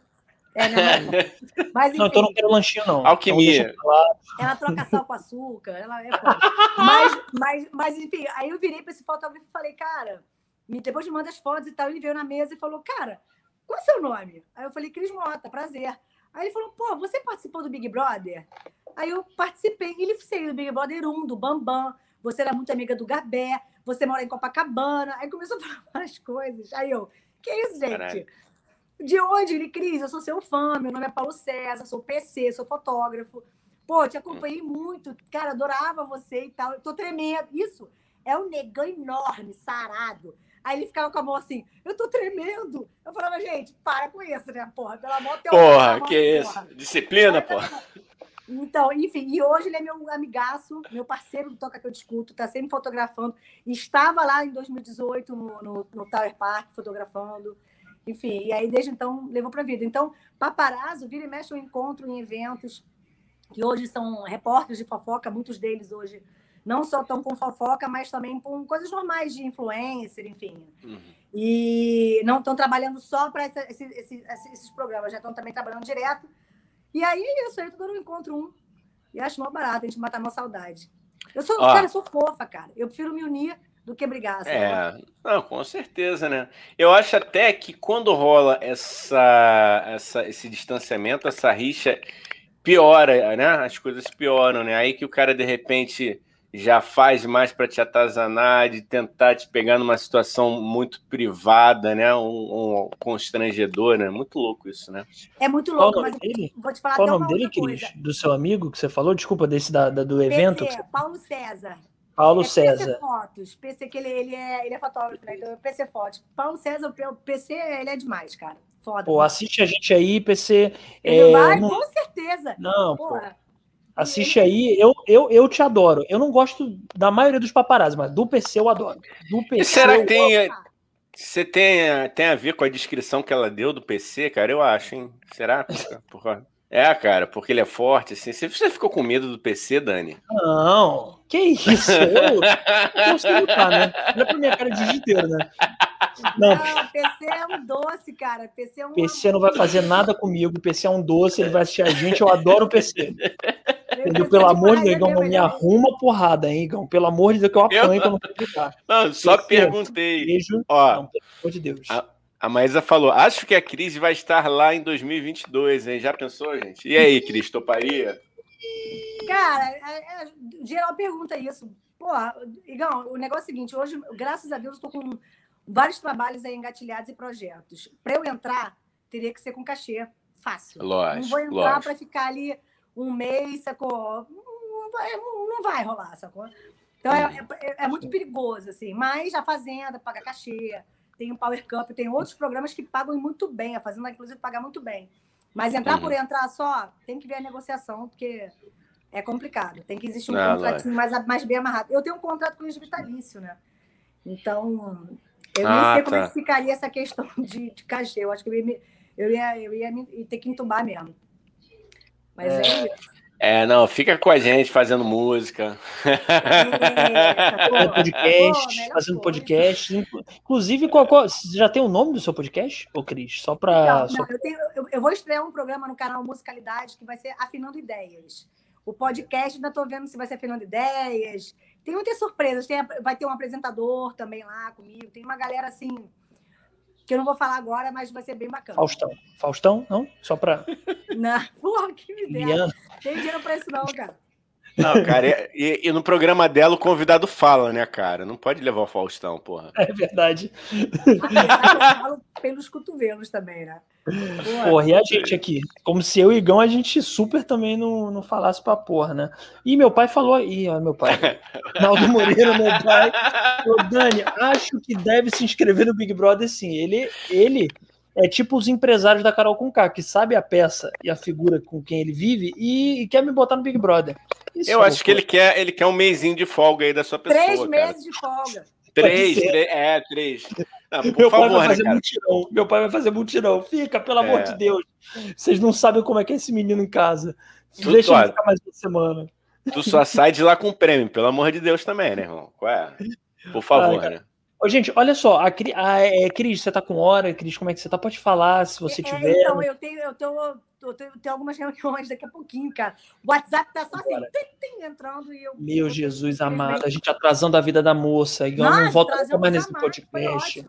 É, não, não. Mas, Não, então não quero lanchinho, não. Alquimia. Então. Ela troca sal com açúcar, ela é mas, mas, mas, enfim, aí eu virei para esse fotógrafo e falei, cara, depois me manda as fotos e tal. Ele veio na mesa e falou, cara, qual é o seu nome? Aí eu falei, Cris Mota, prazer. Aí ele falou, pô, você participou do Big Brother? Aí eu participei. Ele saiu do Big Brother 1, do Bambam. Você era muito amiga do Gabé. Você mora em Copacabana. Aí começou a falar umas coisas. Aí eu, que isso, gente? Caralho. De onde? Ele, Cris, eu sou seu fã, meu nome é Paulo César, sou PC, sou fotógrafo. Pô, te acompanhei muito, cara, adorava você e tal. Eu tô tremendo. Isso é um negão enorme, sarado. Aí ele ficava com a mão assim, eu tô tremendo. Eu falava, gente, para com isso, né, porra? Pelo amor de Deus. Porra, que isso? Disciplina, porra. Então, enfim, e hoje ele é meu amigaço, meu parceiro do Toca Que Eu Discuto, tá sempre fotografando. Estava lá em 2018 no, no, no Tower Park fotografando. Enfim, e aí desde então levou para vida. Então, paparazzo, vira e mexe eu encontro em eventos que hoje são repórteres de fofoca, muitos deles hoje não só estão com fofoca, mas também com coisas normais de influencer, enfim. Uhum. E não estão trabalhando só para esse, esse, esse, esses programas, já estão também trabalhando direto. E aí é isso, aí todo um encontro um. E acho mal barato a gente matar uma saudade. Eu sou, Ó. cara, eu sou fofa, cara. Eu prefiro me unir do que brigar. sabe? É, não, com certeza, né? Eu acho até que quando rola essa, essa, esse distanciamento, essa rixa, piora, né? As coisas pioram, né? Aí que o cara, de repente, já faz mais para te atazanar, de tentar te pegar numa situação muito privada, né? Um, um constrangedor, né? Muito louco isso, né? É muito Qual o louco, nome mas dele? vou te falar Qual o nome dele, Cris? coisa. Do seu amigo que você falou? Desculpa, desse da, da- do evento? que PC, você- Paulo César. Paulo é César. PC Fotos. PC, que ele, ele, é, ele é fotógrafo, né? Então, é PC Fotos. Paulo César, o PC, ele é demais, cara. Foda. Pô, assiste a gente aí, PC. ele é, vai, não- com certeza. Não, pô. Assiste aí. Eu, eu, eu te adoro. Eu não gosto da maioria dos paparazzi, mas do PC eu adoro. Do PC. E será que tem, você tem, tem a ver com a descrição que ela deu do PC, cara? Eu acho, hein? Será? Porra. É, cara, porque ele é forte, assim. Você você ficou com medo do PC, Dani? Não. Que isso? Eu, eu sei lutar, né? Olha pra minha cara de digiteiro, né? Não, Não, PC é um doce, cara. PC é um PC não vai fazer nada comigo. PC é um doce, ele vai assistir a gente. Eu adoro o PC. Entendeu? Pelo amor de Deus, Igão, não me arruma porrada, hein, Igão? Pelo amor de Deus, que eu apanho eu não ficar. Não, só PC, perguntei. Beijo. Ó, Não, pelo amor de Deus. Ah, A Maísa falou: acho que a crise vai estar lá em 2022, hein? Já pensou, gente? E aí, Cris, toparia? Cara, é- é- geral pergunta isso. Pô, Igão, o negócio é o seguinte: hoje, graças a Deus, eu estou com vários trabalhos aí engatilhados e projetos. Para eu entrar, teria que ser com cachê fácil. não Lógico, vou entrar lógico. para ficar ali um mês, sacou? Não vai, não- vai rolar, sacou? Então é, é- é muito perigoso, assim. Mas a Fazenda paga cachê, tem o Power Cup, tem outros programas que pagam muito bem. A Fazenda, inclusive, paga muito bem. Mas entrar Uhum. por entrar só, tem que ver a negociação, porque é complicado. Tem que existir um Ah, contratinho mais, mais bem amarrado. Eu tenho um contrato com eles vitalício, né? Então, eu Ah, nem sei como tá. é que ficaria essa questão de, de cachê. Eu acho que eu ia, me- eu ia, eu ia me- ter que entubar mesmo. Mas é, isso. É, não, fica com a gente fazendo música. É, Fazendo podcast, pô, melhor fazendo coisa. podcast. Inclu- Inclusive, qual, qual- você já tem o nome do seu podcast, ô Cris? Só pra. Não, só- não, eu, eu- eu vou estrear um programa no canal Musicalidade que vai ser Afinando Ideias. O podcast, ainda estou vendo se vai ser Afinando Ideias. Tem muitas surpresas. Tem vai ter um apresentador também lá comigo. Tem uma galera assim, que eu não vou falar agora, mas vai ser bem bacana. Faustão. Faustão? Não? Só pra. Não, porra, que me dera. Tem dinheiro pra isso não, cara. Não, cara, e, e no programa dela o convidado fala, né, cara? Não pode levar o Faustão, porra. É verdade. Falo pelos cotovelos também, né? Porra, Porra, e a gente aqui? Como se eu e Igão a gente super também não, não falasse pra porra, né? E meu pai falou aí, ó, meu pai. Naldo Moreira, meu pai. Ô, Dani, acho que deve se inscrever no Big Brother sim. Ele, ele é tipo os empresários da Carol Conká, que sabe a peça e a figura com quem ele vive e, e quer me botar no Big Brother. Isso Eu é acho que ele quer, ele quer um mêsinho de folga aí da sua pessoa, Três cara. meses de folga. Três, é, três. Ah, por Meu pai favor, vai né, fazer cara? mutirão. Meu pai vai fazer mutirão. Fica, pelo amor É. de Deus. Vocês não sabem como é que é esse menino em casa. Tudo Deixa ele olha. ficar mais uma semana. Tu só sai de lá com prêmio, pelo amor de Deus também, né, irmão? Qual é? Por favor, Ai, né? Ô, gente, olha só, a, a, é, Cris, você tá com hora? Cris, como é que você tá? Pode falar se você é, tiver. Então, eu tenho, eu tô, eu tenho, tenho algumas reuniões daqui a pouquinho, cara. O WhatsApp tá só assim, tim, tim, entrando e eu. Meu Jesus amado, a gente atrasando a vida da moça. E não, não volta mais nesse podcast.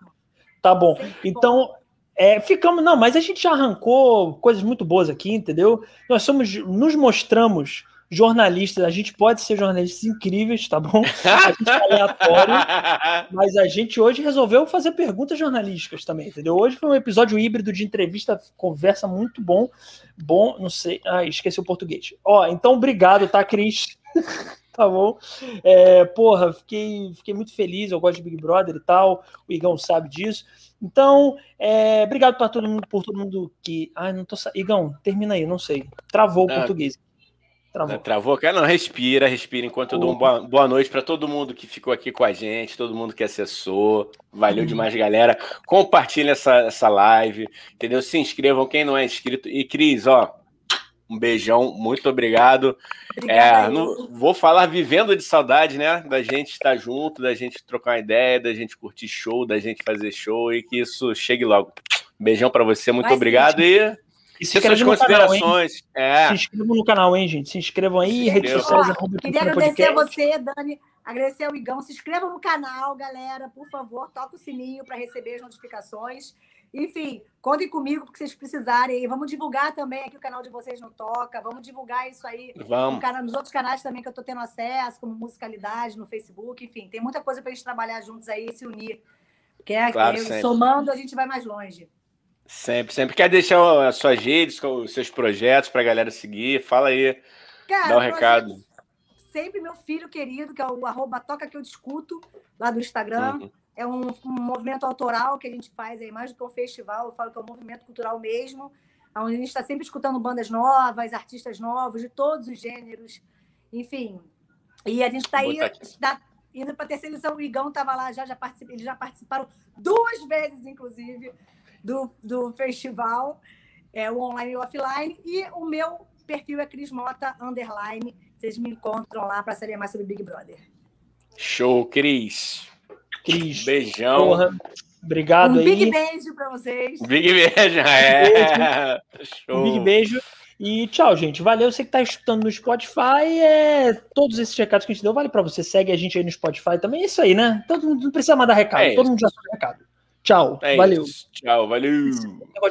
Tá bom. Então, é, ficamos. Não, mas a gente já arrancou coisas muito boas aqui, entendeu? Nós somos, nos mostramos jornalistas, a gente pode ser jornalistas incríveis, tá bom? A gente é aleatório, mas a gente hoje resolveu fazer perguntas jornalísticas também, entendeu? Hoje foi um episódio híbrido de entrevista, conversa muito bom. Bom, não sei. Ah, esqueci o português. Ó, então obrigado, tá, Cris? tá bom? É, porra, fiquei, fiquei muito feliz, eu gosto de Big Brother e tal, o Igão sabe disso. Então, é, obrigado para todo mundo, por todo mundo que. Ai, não tô. Igão, termina aí, não sei. Travou o ah, português. Travou. Travou, cara? Não, respira, respira, enquanto eu dou uma boa, boa noite para todo mundo que ficou aqui com a gente, todo mundo que acessou. Valeu demais, galera. Compartilha essa, essa live, entendeu? Se inscrevam, quem não é inscrito. E, Cris, ó, um beijão, muito obrigado. É, não, vou falar vivendo de saudade, né? Da gente estar junto, da gente trocar uma ideia, da gente curtir show, da gente fazer show e que isso chegue logo. Beijão para você, muito Vai obrigado. Ser, e e se inscrevam no canal, é. Se inscrevam no canal, hein, gente? Se inscrevam aí, redes sociais. queria agradecer a você, Dani, agradecer ao Igão. Se inscrevam no canal, galera, por favor. Toca o sininho para receber as notificações. Enfim, contem comigo que vocês precisarem. Vamos divulgar também aqui o canal de vocês no Toca. Vamos divulgar isso aí Vamos. No canal, nos outros canais também que eu estou tendo acesso, como Musicalidade, no Facebook. Enfim, tem muita coisa para a gente trabalhar juntos aí e se unir. Porque é, claro, somando a gente vai mais longe. Sempre, sempre. Quer deixar as suas redes, os seus projetos para a galera seguir? Fala aí. Cara, dá um recado. Sempre meu filho querido, que é o arroba Toca Que Eu Discuto, lá do Instagram. Uhum. É um, um, movimento autoral que a gente faz aí, mais do que um festival, eu falo que é um movimento cultural mesmo, onde a gente está sempre escutando bandas novas, artistas novos, de todos os gêneros, enfim. E a gente está aí, tá indo para a terceira edição, o Igão estava lá, já, já eles já participaram duas vezes, inclusive do, do festival, é o online e o offline. E o meu perfil é Cris Mota Underline. Vocês me encontram lá para saber mais sobre Big Brother. Show, Cris. Cris. Beijão. Porra. Obrigado um aí. Big beijo para vocês. Big beijo. É. Show. Um big beijo. E tchau, gente. Valeu. Você que está escutando no Spotify, é... todos esses recados que a gente deu, vale para você. Segue a gente aí no Spotify também. É isso aí, né? Todo mundo não precisa mandar recado. É Todo mundo já sabe recado. Tchau. É valeu. Tchau, valeu.